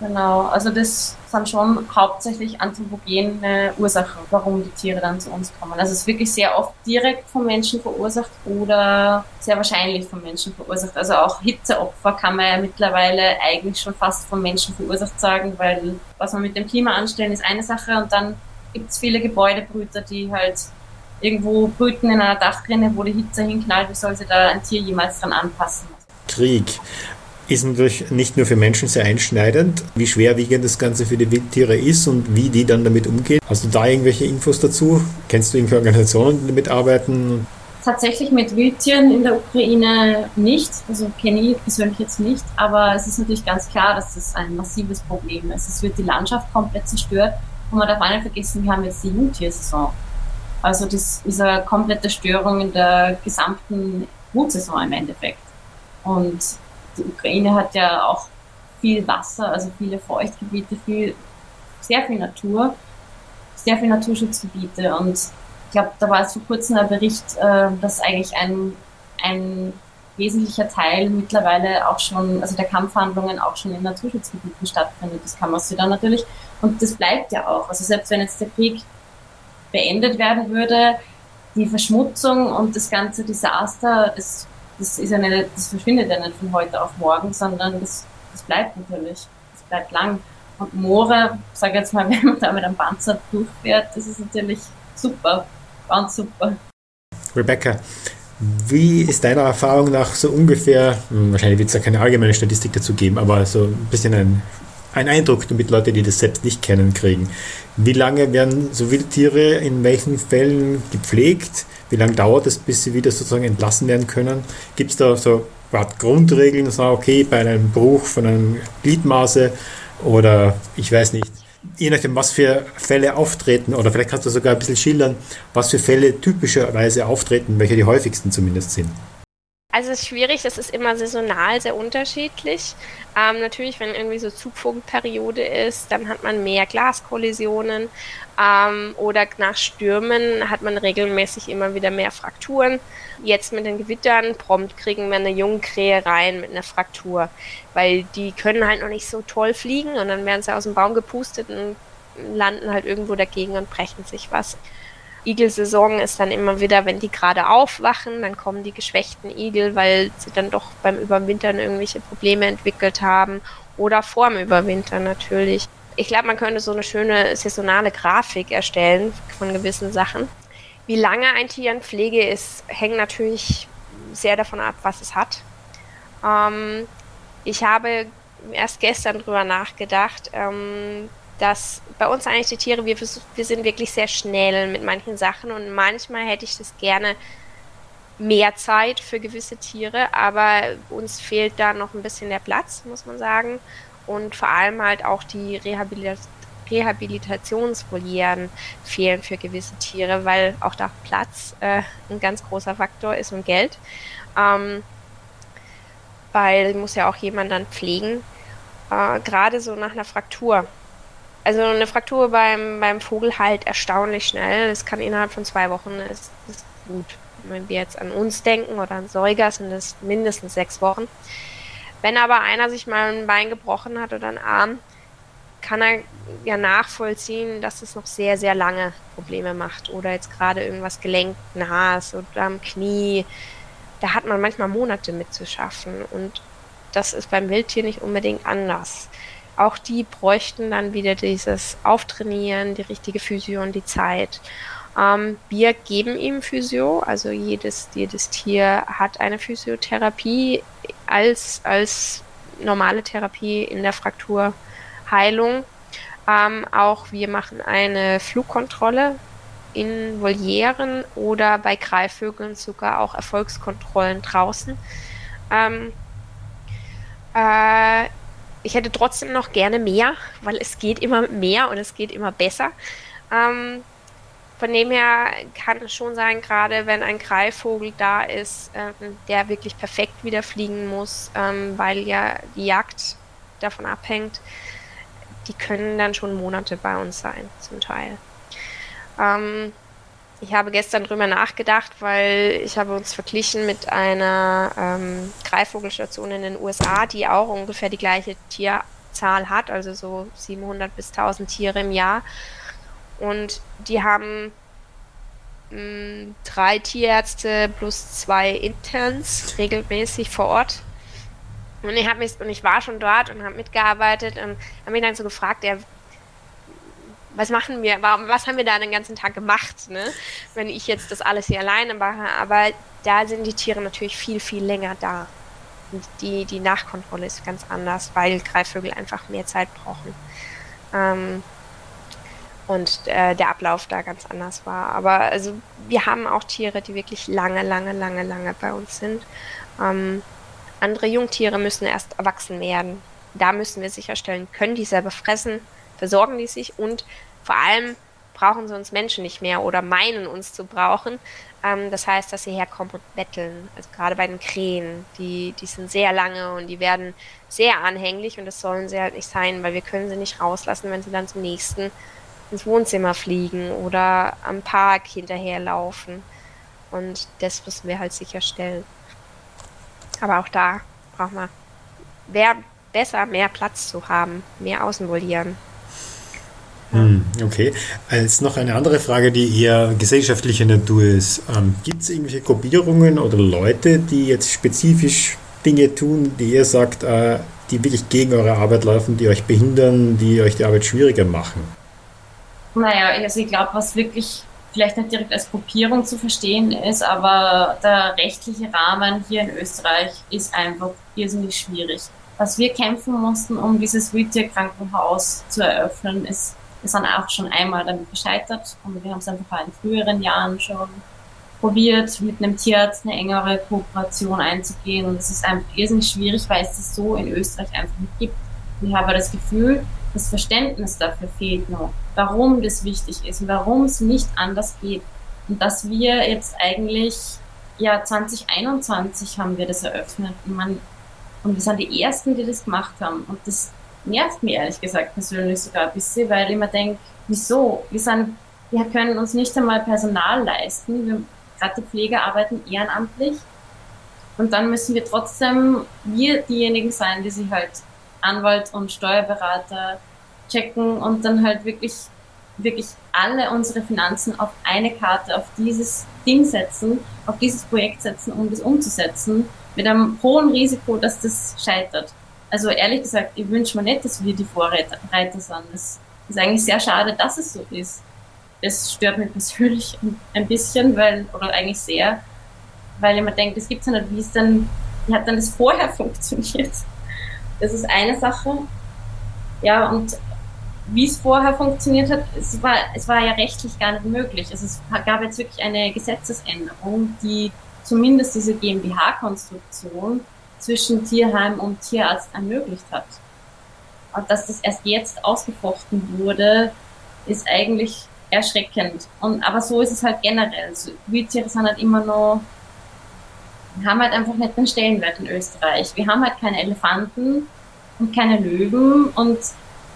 Genau, also das sind schon hauptsächlich anthropogene Ursachen, warum die Tiere dann zu uns kommen. Also es ist wirklich sehr oft direkt vom Menschen verursacht oder sehr wahrscheinlich vom Menschen verursacht. Also auch Hitzeopfer kann man ja mittlerweile eigentlich schon fast vom Menschen verursacht sagen, weil was man mit dem Klima anstellen ist eine Sache und dann gibt es viele Gebäudebrüter, die halt irgendwo brüten in einer Dachrinne, wo die Hitze hinknallt. Wie soll sich da ein Tier jemals dran anpassen? Krieg ist natürlich nicht nur für Menschen sehr einschneidend, wie schwerwiegend das Ganze für die Wildtiere ist und wie die dann damit umgehen. Hast du da irgendwelche Infos dazu? Kennst du irgendwelche Organisationen, die damit arbeiten? Tatsächlich mit Wildtieren in der Ukraine nicht, also kenne ich persönlich jetzt nicht, aber es ist natürlich ganz klar, dass das ein massives Problem ist. Es wird die Landschaft komplett zerstört und man darf auch nicht vergessen, wir haben jetzt die Jungtiersaison. Also das ist eine komplette Störung in der gesamten Brutsaison im Endeffekt. Und die Ukraine hat ja auch viel Wasser, also viele Feuchtgebiete, viel, sehr viel Natur, sehr viel Naturschutzgebiete. Und ich glaube, da war es vor kurzem ein Bericht, äh, dass eigentlich ein, ein wesentlicher Teil mittlerweile auch schon, also der Kampfhandlungen auch schon in Naturschutzgebieten stattfindet. Das kann man sich dann natürlich, und das bleibt ja auch. Also selbst wenn jetzt der Krieg beendet werden würde, die Verschmutzung und das ganze Desaster, das, das ist ja das verschwindet ja nicht von heute auf morgen, sondern das, das bleibt natürlich. Das bleibt lang. Und Moore, sage jetzt mal, wenn man da mit einem Panzer durchfährt, das ist natürlich super, ganz super. Rebecca, wie ist deiner Erfahrung nach so ungefähr, hm, wahrscheinlich wird es ja keine allgemeine Statistik dazu geben, aber so ein bisschen ein, ein Eindruck, damit Leute, die das selbst nicht kennen, kriegen. Wie lange werden so Wildtiere in welchen Fällen gepflegt? Wie lange dauert es, bis sie wieder sozusagen entlassen werden können? Gibt es da so Grundregeln, sagen, okay, bei einem Bruch von einem Gliedmaße oder ich weiß nicht, je nachdem, was für Fälle auftreten, oder vielleicht kannst du sogar ein bisschen schildern, was für Fälle typischerweise auftreten, welche die häufigsten zumindest sind. Also es ist schwierig, das ist immer saisonal sehr unterschiedlich. Ähm, natürlich, wenn irgendwie so Zugvogelperiode ist, dann hat man mehr Glaskollisionen ähm, oder nach Stürmen hat man regelmäßig immer wieder mehr Frakturen. Jetzt mit den Gewittern prompt kriegen wir eine Jungkrähe rein mit einer Fraktur, weil die können halt noch nicht so toll fliegen und dann werden sie aus dem Baum gepustet und landen halt irgendwo dagegen und brechen sich was. Igelsaison ist dann immer wieder, wenn die gerade aufwachen, dann kommen die geschwächten Igel, weil sie dann doch beim Überwintern irgendwelche Probleme entwickelt haben oder vorm Überwintern natürlich. Ich glaube, man könnte so eine schöne saisonale Grafik erstellen von gewissen Sachen. Wie lange ein Tier in Pflege ist, hängt natürlich sehr davon ab, was es hat. Ähm, ich habe erst gestern drüber nachgedacht, ähm, dass bei uns eigentlich die Tiere, wir, wir sind wirklich sehr schnell mit manchen Sachen und manchmal hätte ich das gerne mehr Zeit für gewisse Tiere, aber uns fehlt da noch ein bisschen der Platz, muss man sagen. Und vor allem halt auch die Rehabilit fehlen für gewisse Tiere, weil auch da Platz äh, ein ganz großer Faktor ist und Geld. Ähm, weil muss ja auch jemand dann pflegen. Äh, Gerade so nach einer Fraktur also eine Fraktur beim, beim Vogel halt erstaunlich schnell. Es kann innerhalb von zwei Wochen, ist, ist gut. Wenn wir jetzt an uns denken oder an Säuger, sind es mindestens sechs Wochen. Wenn aber einer sich mal ein Bein gebrochen hat oder einen Arm, kann er ja nachvollziehen, dass es noch sehr, sehr lange Probleme macht. Oder jetzt gerade irgendwas gelenkt, Nas oder am Knie. Da hat man manchmal Monate mit zu schaffen. Und das ist beim Wildtier nicht unbedingt anders auch die bräuchten dann wieder dieses Auftrainieren, die richtige Physio und die Zeit. Ähm, wir geben ihm Physio, also jedes, jedes Tier hat eine Physiotherapie als, als normale Therapie in der Frakturheilung. Ähm, auch wir machen eine Flugkontrolle in Volieren oder bei Greifvögeln sogar auch Erfolgskontrollen draußen. Ähm, äh, ich hätte trotzdem noch gerne mehr, weil es geht immer mehr und es geht immer besser. Ähm, von dem her kann es schon sein, gerade wenn ein Greifvogel da ist, ähm, der wirklich perfekt wieder fliegen muss, ähm, weil ja die Jagd davon abhängt, die können dann schon Monate bei uns sein, zum Teil. Ähm, ich habe gestern drüber nachgedacht, weil ich habe uns verglichen mit einer ähm, Greifvogelstation in den USA, die auch ungefähr die gleiche Tierzahl hat, also so 700 bis 1000 Tiere im Jahr. Und die haben mh, mm, drei Tierärzte plus zwei Interns regelmäßig vor Ort. Und ich, mich, und ich war schon dort und habe mitgearbeitet und habe mich dann so gefragt, ja, was machen wir, was haben wir da den ganzen Tag gemacht, ne? wenn ich jetzt das alles hier alleine mache. Aber da sind die Tiere natürlich viel, viel länger da. Und die, die Nachkontrolle ist ganz anders, weil Greifvögel einfach mehr Zeit brauchen. Ähm, und äh, der Ablauf da ganz anders war. Aber also wir haben auch Tiere, die wirklich lange, lange, lange, lange bei uns sind. Ähm, andere Jungtiere müssen erst erwachsen werden. Da müssen wir sicherstellen, können die selber fressen, versorgen die sich und vor allem brauchen sie uns Menschen nicht mehr oder meinen uns zu brauchen. Ähm, das heißt, dass sie herkommen und betteln. Also gerade bei den Krähen, die, die sind sehr lange und die werden sehr anhänglich und das sollen sie halt nicht sein, weil wir können sie nicht rauslassen, wenn sie dann zum nächsten ins Wohnzimmer fliegen oder am Park hinterherlaufen. Und das müssen wir halt sicherstellen. Aber auch da braucht man, wäre besser, mehr Platz zu haben, mehr Außenvolieren. Hm, okay. Als noch eine andere Frage, die eher gesellschaftlicher Natur ist. Ähm, Gibt es irgendwelche Gruppierungen oder Leute, die jetzt spezifisch Dinge tun, die ihr sagt, äh, die wirklich gegen eure Arbeit laufen, die euch behindern, die euch die Arbeit schwieriger machen? Naja, also ich glaube, was wirklich vielleicht nicht direkt als Gruppierung zu verstehen ist, aber der rechtliche Rahmen hier in Österreich ist einfach irrsinnig schwierig. Was wir kämpfen mussten, um dieses Retail-Krankenhaus zu eröffnen, ist wir sind auch schon einmal damit gescheitert und wir haben es einfach in früheren Jahren schon probiert, mit einem Tierarzt eine engere Kooperation einzugehen. Und es ist einfach irrsinnig schwierig, weil es das so in Österreich einfach nicht gibt. Ich habe das Gefühl, das Verständnis dafür fehlt noch, warum das wichtig ist und warum es nicht anders geht. Und dass wir jetzt eigentlich, ja, 2021 haben wir das eröffnet und man, und wir sind die Ersten, die das gemacht haben. Und das nervt mich ehrlich gesagt persönlich sogar ein bisschen, weil ich mir denke, wieso? Wir, sind, wir können uns nicht einmal Personal leisten. Gerade die Pfleger arbeiten ehrenamtlich. Und dann müssen wir trotzdem wir diejenigen sein, die sich halt Anwalt und Steuerberater checken und dann halt wirklich, wirklich alle unsere Finanzen auf eine Karte, auf dieses Ding setzen, auf dieses Projekt setzen, um das umzusetzen, mit einem hohen Risiko, dass das scheitert. Also ehrlich gesagt, ich wünsche mir nicht, dass wir die Vorreiter sind. Es ist eigentlich sehr schade, dass es so ist. Das stört mich persönlich ein bisschen, weil, oder eigentlich sehr, weil ich mir denke, es gibt ja nicht, wie es dann, wie hat dann das vorher funktioniert? Das ist eine Sache. Ja, und wie es vorher funktioniert hat, es war, es war ja rechtlich gar nicht möglich. Also es gab jetzt wirklich eine Gesetzesänderung, die zumindest diese GmbH-Konstruktion zwischen Tierheim und Tierarzt ermöglicht hat. Und dass das erst jetzt ausgefochten wurde, ist eigentlich erschreckend. Und, aber so ist es halt generell. So, Wildtiere sind halt immer noch, haben halt einfach nicht den Stellenwert in Österreich. Wir haben halt keine Elefanten und keine Löwen und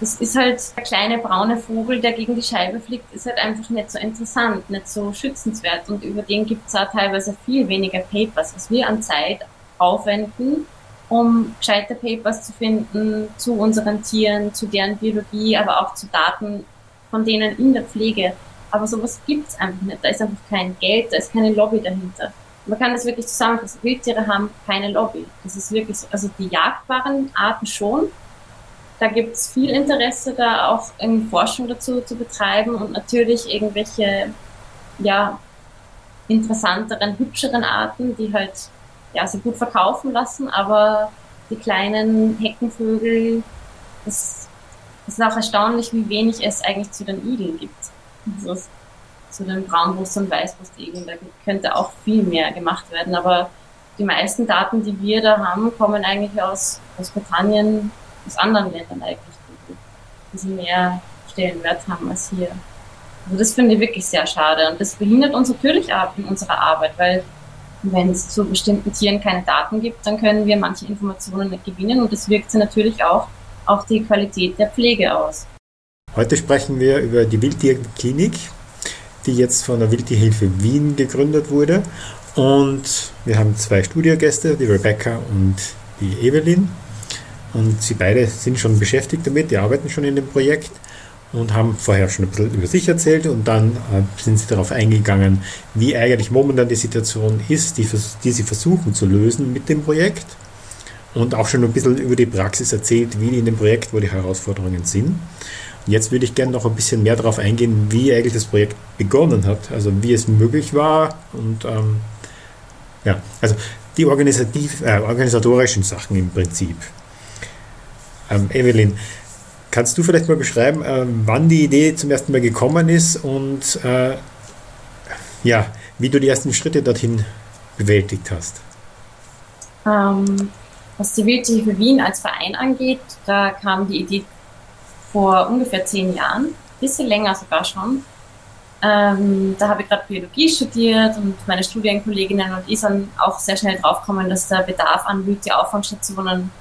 das ist halt der kleine braune Vogel, der gegen die Scheibe fliegt, ist halt einfach nicht so interessant, nicht so schützenswert und über den gibt es auch teilweise viel weniger Papers, was wir an Zeit aufwenden, um gescheite Papers zu finden zu unseren Tieren, zu deren Biologie, aber auch zu Daten von denen in der Pflege. Aber sowas gibt es einfach nicht. Da ist einfach kein Geld, da ist keine Lobby dahinter. Man kann das wirklich zusammenfassen. Wildtiere haben keine Lobby. Das ist wirklich so. Also die jagdbaren Arten schon. Da gibt es viel Interesse, da auch Forschung dazu zu betreiben und natürlich irgendwelche, ja, interessanteren, hübscheren Arten, die halt ja, sie gut verkaufen lassen, aber die kleinen Heckenvögel, es, es ist auch erstaunlich, wie wenig es eigentlich zu den Igeln gibt. Also zu den Braunbrust- und Weißbrustigeln, da könnte auch viel mehr gemacht werden, aber die meisten Daten, die wir da haben, kommen eigentlich aus Großbritannien, aus anderen Ländern eigentlich, die sie mehr Stellenwert haben als hier. Also das finde ich wirklich sehr schade und das behindert uns natürlich auch in unserer Arbeit, weil wenn es zu bestimmten Tieren keine Daten gibt, dann können wir manche Informationen nicht gewinnen und das wirkt sich natürlich auch auf die Qualität der Pflege aus. Heute sprechen wir über die Wildtierklinik, die jetzt von der Wildtierhilfe Wien gegründet wurde. Und wir haben zwei Studiogäste, die Rebecca und die Evelyn. Und sie beide sind schon beschäftigt damit, die arbeiten schon in dem Projekt und haben vorher schon ein bisschen über sich erzählt und dann äh, sind sie darauf eingegangen, wie eigentlich momentan die Situation ist, die, die sie versuchen zu lösen mit dem Projekt und auch schon ein bisschen über die Praxis erzählt, wie in dem Projekt, wo die Herausforderungen sind. Und jetzt würde ich gerne noch ein bisschen mehr darauf eingehen, wie eigentlich das Projekt begonnen hat, also wie es möglich war und ähm, ja, also die organisativ, äh, organisatorischen Sachen im Prinzip. Ähm, Evelyn, Kannst du vielleicht mal beschreiben, äh, wann die Idee zum ersten Mal gekommen ist und äh, ja, wie du die ersten Schritte dorthin bewältigt hast? Ähm, was die Wildtierhilfe Wien als Verein angeht, da kam die Idee vor ungefähr zehn Jahren, ein bisschen länger sogar schon. Ähm, da habe ich gerade Biologie studiert und meine Studienkolleginnen und ich sind auch sehr schnell draufgekommen, dass der Bedarf an Wildtieraufwandstationen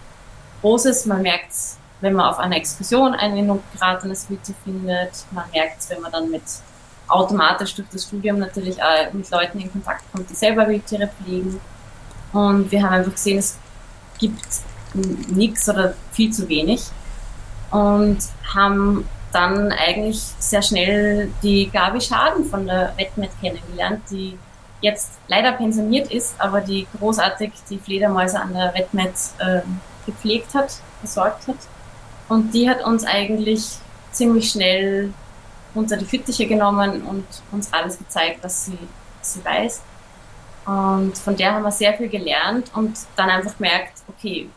groß ist. Man merkt es, wenn man auf einer Exkursion ein geratenes Wildtier findet. Man merkt es, wenn man dann mit automatisch durch das Studium natürlich auch mit Leuten in Kontakt kommt, die selber Wildtiere pflegen. Und wir haben einfach gesehen, es gibt nichts oder viel zu wenig. Und haben dann eigentlich sehr schnell die Gabi Schaden von der Wettmet kennengelernt, die jetzt leider pensioniert ist, aber die großartig die Fledermäuse an der Wettmet äh, gepflegt hat, versorgt hat. Und die hat uns eigentlich ziemlich schnell unter die Fittiche genommen und uns alles gezeigt, was sie, was sie weiß. Und von der haben wir sehr viel gelernt und dann einfach gemerkt, okay,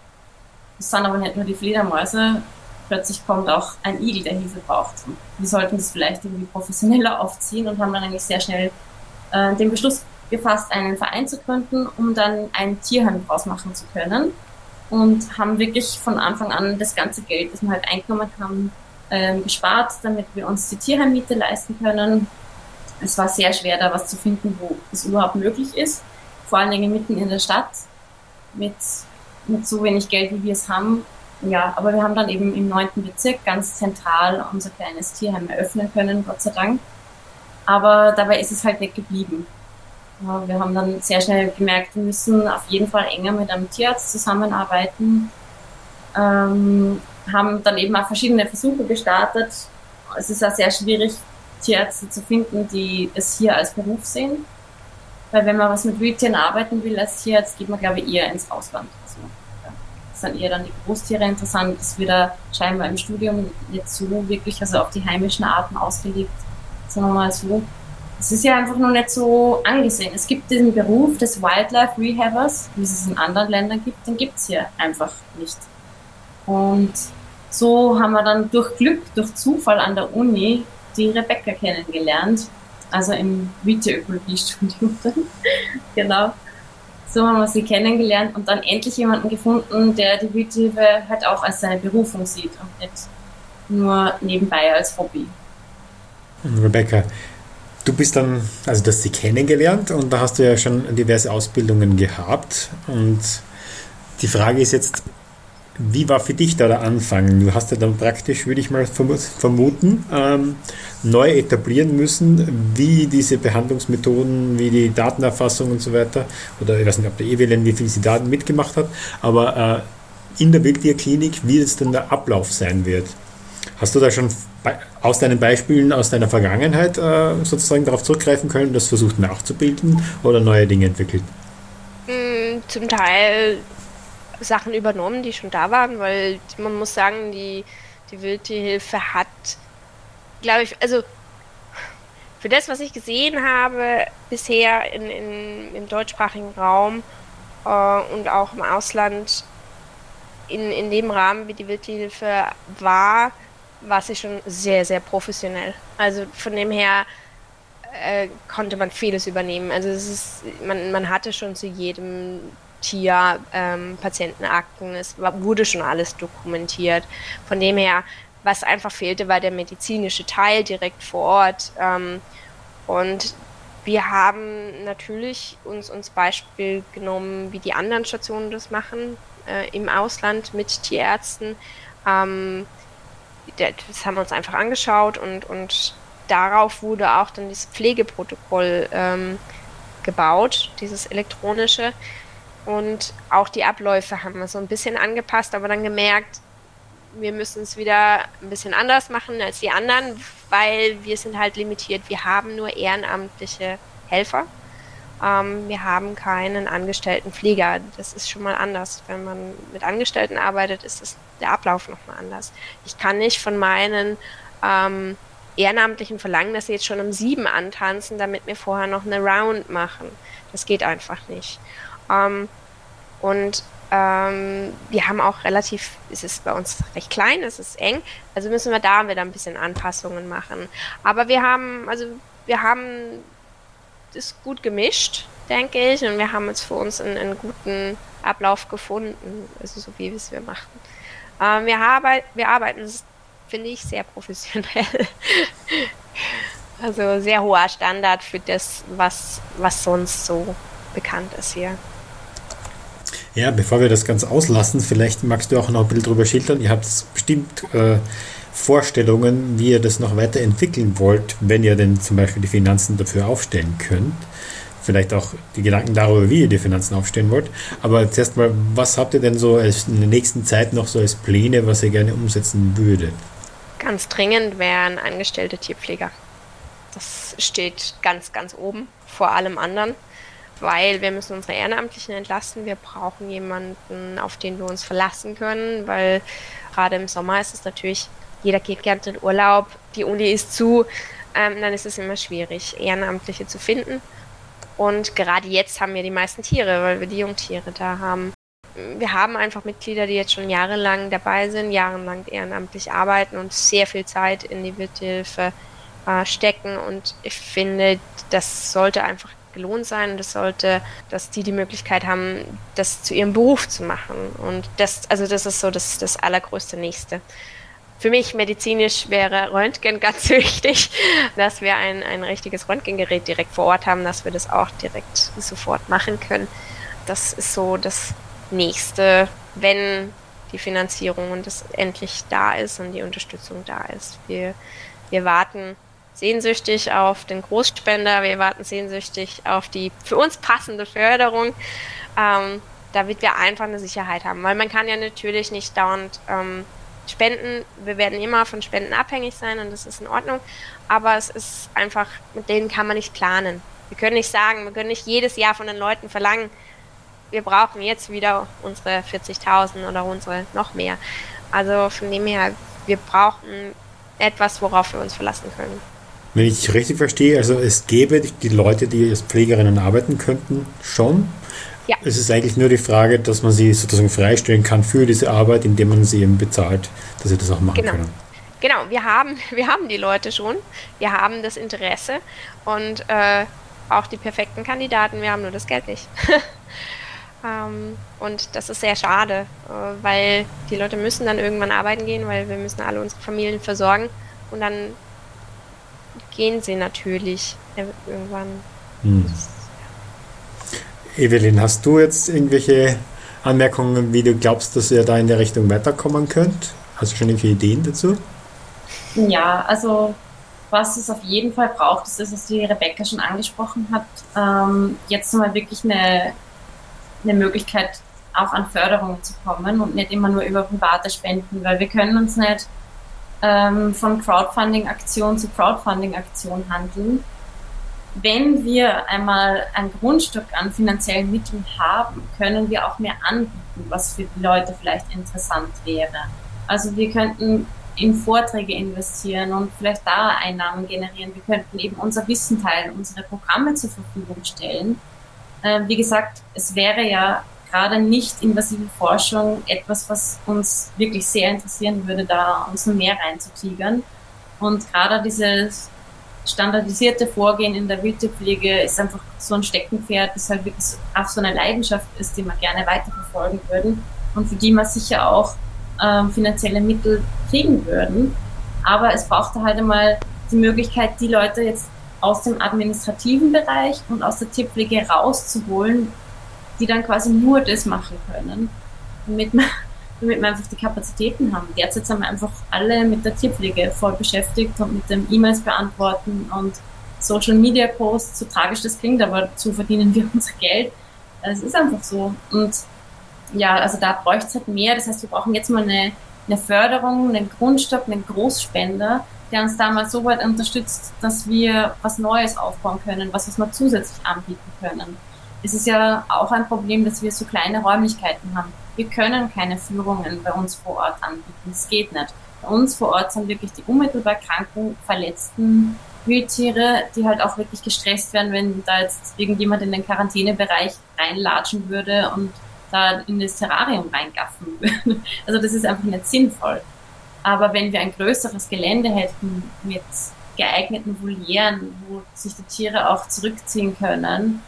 das sind aber nicht nur die Fledermäuse, plötzlich kommt auch ein Igel, der Hilfe braucht. Wir sollten das vielleicht irgendwie professioneller aufziehen und haben dann eigentlich sehr schnell äh, den Beschluss gefasst, einen Verein zu gründen, um dann ein Tierheim draus machen zu können. Und haben wirklich von Anfang an das ganze Geld, das wir halt eingenommen haben, ähm, gespart, damit wir uns die Tierheimmiete leisten können. Es war sehr schwer, da was zu finden, wo es überhaupt möglich ist. Vor allen Dingen mitten in der Stadt mit, mit so wenig Geld, wie wir es haben, ja, aber wir haben dann eben im neunten Bezirk ganz zentral unser kleines Tierheim eröffnen können, Gott sei Dank. Aber dabei ist es halt nicht geblieben. Wir haben dann sehr schnell gemerkt, wir müssen auf jeden Fall enger mit einem Tierarzt zusammenarbeiten. Ähm, haben dann eben auch verschiedene Versuche gestartet. Es ist auch sehr schwierig, Tierärzte zu finden, die es hier als Beruf sehen. Weil wenn man was mit Wildtieren arbeiten will als Tierarzt, geht man, glaube ich, eher ins Ausland sind eher dann die Großtiere interessant. Das wird da scheinbar im Studium nicht so wirklich, also auf die heimischen Arten ausgelegt, wir mal so. Es ist ja einfach nur nicht so angesehen. Es gibt diesen Beruf des Wildlife Rehabbers, wie es in anderen Ländern gibt, den gibt es hier einfach nicht. Und so haben wir dann durch Glück, durch Zufall an der Uni die Rebecca kennengelernt, also im Vitaökologie-Studium genau so haben wir sie kennengelernt und dann endlich jemanden gefunden, der die Wildhilfe halt auch als seine Berufung sieht und nicht nur nebenbei als Hobby. Rebecca, du bist dann, also du hast sie kennengelernt und da hast du ja schon diverse Ausbildungen gehabt und die Frage ist jetzt, wie war für dich da der Anfang? Du hast ja dann praktisch, würde ich mal vermuten, ähm, neu etablieren müssen, wie diese Behandlungsmethoden, wie die Datenerfassung und so weiter, oder ich weiß nicht, ob der Evelyn, wie viel sie Daten mitgemacht hat, aber äh, in der Wildtierklinik, wie jetzt denn der Ablauf sein wird. Hast du da schon aus deinen Beispielen aus deiner Vergangenheit äh, sozusagen darauf zurückgreifen können, das versucht nachzubilden oder neue Dinge entwickelt? Hm, zum Teil Sachen übernommen, die schon da waren, weil man muss sagen, die, die Wildtierhilfe hat, glaube ich, also für das, was ich gesehen habe bisher in, in, im deutschsprachigen Raum äh, und auch im Ausland, in, in dem Rahmen, wie die Wildtierhilfe war, war sie schon sehr, sehr professionell. Also von dem her äh, konnte man vieles übernehmen. Also es ist, man, man hatte schon zu jedem Tier, ähm, Patientenakten, es war, wurde schon alles dokumentiert. Von dem her, was einfach fehlte, war der medizinische Teil direkt vor Ort. Ähm, und wir haben natürlich uns uns Beispiel genommen, wie die anderen Stationen das machen äh, im Ausland mit Tierärzten. Ähm, das haben wir uns einfach angeschaut und, und darauf wurde auch dann dieses Pflegeprotokoll ähm, gebaut, dieses elektronische. Und auch die Abläufe haben wir so ein bisschen angepasst, aber dann gemerkt, wir müssen es wieder ein bisschen anders machen als die anderen, weil wir sind halt limitiert. Wir haben nur ehrenamtliche Helfer. Ähm, wir haben keinen angestellten Pfleger. Das ist schon mal anders. Wenn man mit Angestellten arbeitet, ist das, der Ablauf nochmal anders. Ich kann nicht von meinen ähm, Ehrenamtlichen verlangen, dass sie jetzt schon um sieben antanzen, damit wir vorher noch eine Round machen. Das geht einfach nicht. Ähm, und ähm, wir haben auch relativ, es ist bei uns recht klein, es ist eng, also müssen wir da wieder ein bisschen Anpassungen machen. Aber wir haben, also wir haben das gut gemischt, denke ich, und wir haben jetzt für uns einen, einen guten Ablauf gefunden, also so wie wir es wir machen. Ähm, wir, arbeit, wir arbeiten, finde ich, sehr professionell. Also sehr hoher Standard für das, was, was sonst so bekannt ist hier. Ja, bevor wir das ganz auslassen, vielleicht magst du auch noch ein bisschen drüber schildern. Ihr habt bestimmt äh, Vorstellungen, wie ihr das noch weiterentwickeln wollt, wenn ihr denn zum Beispiel die Finanzen dafür aufstellen könnt. Vielleicht auch die Gedanken darüber, wie ihr die Finanzen aufstellen wollt. Aber zuerst mal, was habt ihr denn so in der nächsten Zeit noch so als Pläne, was ihr gerne umsetzen würdet? Ganz dringend wären angestellte Tierpfleger. Das steht ganz, ganz oben vor allem anderen, weil wir müssen unsere Ehrenamtlichen entlasten. Wir brauchen jemanden, auf den wir uns verlassen können, weil gerade im Sommer ist es natürlich, jeder geht gerne in Urlaub, die Uni ist zu, ähm, dann ist es immer schwierig, Ehrenamtliche zu finden. Und gerade jetzt haben wir die meisten Tiere, weil wir die Jungtiere da haben. Wir haben einfach Mitglieder, die jetzt schon jahrelang dabei sind, jahrelang ehrenamtlich arbeiten und sehr viel Zeit in die Wirthilfe äh, stecken. Und ich finde, das sollte einfach gelohnt sein und es sollte, dass die die Möglichkeit haben, das zu ihrem Beruf zu machen. Und das, also das ist so das, das allergrößte Nächste. Für mich medizinisch wäre Röntgen ganz wichtig, dass wir ein, ein richtiges Röntgengerät direkt vor Ort haben, dass wir das auch direkt sofort machen können. Das ist so das Nächste, wenn die Finanzierung und das endlich da ist und die Unterstützung da ist. Wir, wir warten sehnsüchtig auf den Großspender, wir warten sehnsüchtig auf die für uns passende Förderung, ähm, damit wir einfach eine Sicherheit haben. Weil man kann ja natürlich nicht dauernd ähm, spenden, wir werden immer von Spenden abhängig sein und das ist in Ordnung, aber es ist einfach, mit denen kann man nicht planen. Wir können nicht sagen, wir können nicht jedes Jahr von den Leuten verlangen, wir brauchen jetzt wieder unsere 40.000 oder unsere noch mehr. Also von dem her, wir brauchen etwas, worauf wir uns verlassen können. Wenn ich richtig verstehe, also es gäbe die Leute, die als Pflegerinnen arbeiten könnten, schon. Ja. Es ist eigentlich nur die Frage, dass man sie sozusagen freistellen kann für diese Arbeit, indem man sie eben bezahlt, dass sie das auch machen genau. können. Genau, wir haben, wir haben die Leute schon, wir haben das Interesse und äh, auch die perfekten Kandidaten, wir haben nur das Geld nicht. ähm, und das ist sehr schade, äh, weil die Leute müssen dann irgendwann arbeiten gehen, weil wir müssen alle unsere Familien versorgen und dann gehen sie natürlich irgendwann. Hm. Evelyn, hast du jetzt irgendwelche Anmerkungen, wie du glaubst, dass ihr da in der Richtung weiterkommen könnt? Hast du schon irgendwelche Ideen dazu? Ja, also was es auf jeden Fall braucht, ist das, was die Rebecca schon angesprochen hat, ähm, jetzt mal wirklich eine, eine Möglichkeit auch an Förderung zu kommen und nicht immer nur über private Spenden, weil wir können uns nicht ähm, von Crowdfunding-Aktion zu Crowdfunding-Aktion handeln. Wenn wir einmal ein Grundstück an finanziellen Mitteln haben, können wir auch mehr anbieten, was für die Leute vielleicht interessant wäre. Also wir könnten in Vorträge investieren und vielleicht da Einnahmen generieren. Wir könnten eben unser Wissen teilen, unsere Programme zur Verfügung stellen. Äh, wie gesagt, es wäre ja gerade nicht invasive Forschung etwas, was uns wirklich sehr interessieren würde, da uns mehr reinzutigern. Und gerade dieses standardisierte Vorgehen in der Wildtierpflege ist einfach so ein Steckenpferd, das halt wirklich auch so eine Leidenschaft ist, die wir gerne weiterverfolgen würden und für die wir sicher auch ähm, finanzielle Mittel kriegen würden. Aber es braucht halt einmal die Möglichkeit, die Leute jetzt aus dem administrativen Bereich und aus der Tierpflege rauszuholen, die dann quasi nur das machen können, damit wir, damit wir einfach die Kapazitäten haben. Derzeit sind wir einfach alle mit der Tierpflege voll beschäftigt und mit dem E-Mails beantworten und Social Media Posts, so tragisch das klingt, aber so verdienen wir unser Geld. Es ist einfach so. Und ja, also da bräuchte es halt mehr. Das heißt, wir brauchen jetzt mal eine, eine Förderung, einen Grundstock, einen Großspender, der uns da mal so weit unterstützt, dass wir was Neues aufbauen können, was, was wir zusätzlich anbieten können. Es ist ja auch ein Problem, dass wir so kleine Räumlichkeiten haben. Wir können keine Führungen bei uns vor Ort anbieten. Das geht nicht. Bei uns vor Ort sind wirklich die unmittelbar kranken, verletzten Wildtiere, die halt auch wirklich gestresst werden, wenn da jetzt irgendjemand in den Quarantänebereich reinlatschen würde und da in das Terrarium reingaffen würde. Also das ist einfach nicht sinnvoll. Aber wenn wir ein größeres Gelände hätten mit geeigneten Volieren, wo sich die Tiere auch zurückziehen können,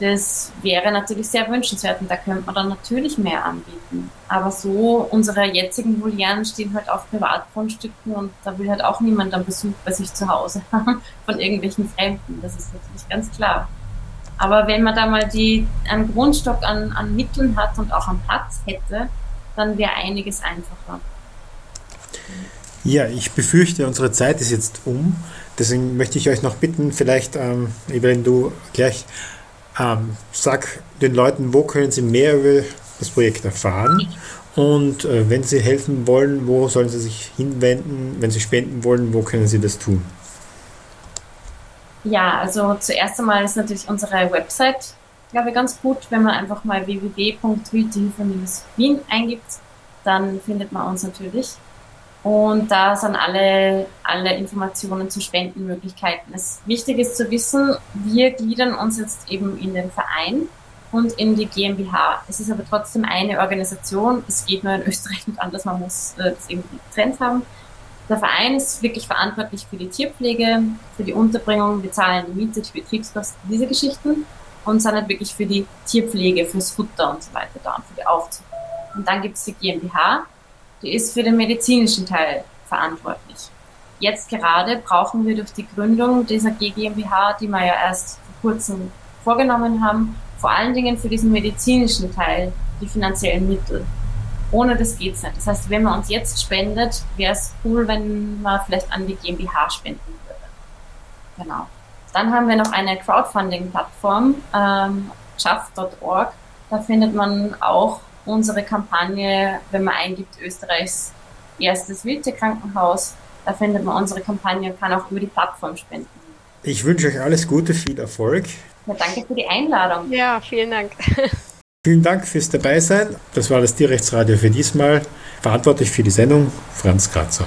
Das wäre natürlich sehr wünschenswert und da könnte man dann natürlich mehr anbieten. Aber so, unsere jetzigen Volieren stehen halt auf Privatgrundstücken und da will halt auch niemand einen Besuch bei sich zu Hause haben von irgendwelchen Fremden. Das ist natürlich ganz klar. Aber wenn man da mal die, einen Grundstock an, an Mitteln hat und auch einen Platz hätte, dann wäre einiges einfacher. Ja, ich befürchte, unsere Zeit ist jetzt um. Deswegen möchte ich euch noch bitten, vielleicht, ähm, Evelyn, du gleich ähm, sag den Leuten, wo können sie mehr über das Projekt erfahren und äh, wenn sie helfen wollen, wo sollen sie sich hinwenden, wenn sie spenden wollen, wo können sie das tun? Ja, also zuerst einmal ist natürlich unsere Website, glaube ich, ganz gut, wenn man einfach mal www.wildhilfe-wien eingibt, dann findet man uns natürlich. Und da sind alle, alle Informationen zu Spendenmöglichkeiten. Es wichtig ist zu wissen, wir gliedern uns jetzt eben in den Verein und in die GmbH. Es ist aber trotzdem eine Organisation. Es geht nur in Österreich nicht anders. Man muss äh, das irgendwie getrennt haben. Der Verein ist wirklich verantwortlich für die Tierpflege, für die Unterbringung, wir zahlen die Miete, die Betriebskosten, diese Geschichten und sind halt wirklich für die Tierpflege, fürs Futter und so weiter da und für die Aufzucht. Und dann gibt es die GmbH, die ist für den medizinischen Teil verantwortlich. Jetzt gerade brauchen wir durch die Gründung dieser GmbH, die wir ja erst vor kurzem vorgenommen haben, vor allen Dingen für diesen medizinischen Teil die finanziellen Mittel. Ohne das geht's nicht. Das heißt, wenn man uns jetzt spendet, wäre es cool, wenn man vielleicht an die GmbH spenden würde. Genau. Dann haben wir noch eine Crowdfunding-Plattform, ähm, schaff.org. Da findet man auch unsere Kampagne, wenn man eingibt, Österreichs erstes Wildtierkrankenhaus, da findet man unsere Kampagne und kann auch über die Plattform spenden. Ich wünsche euch alles Gute, viel Erfolg. Ja, danke für die Einladung. Ja, vielen Dank. Vielen Dank fürs Dabeisein. Das war das Tierrechtsradio für diesmal. Verantwortlich für die Sendung Franz Kratzer.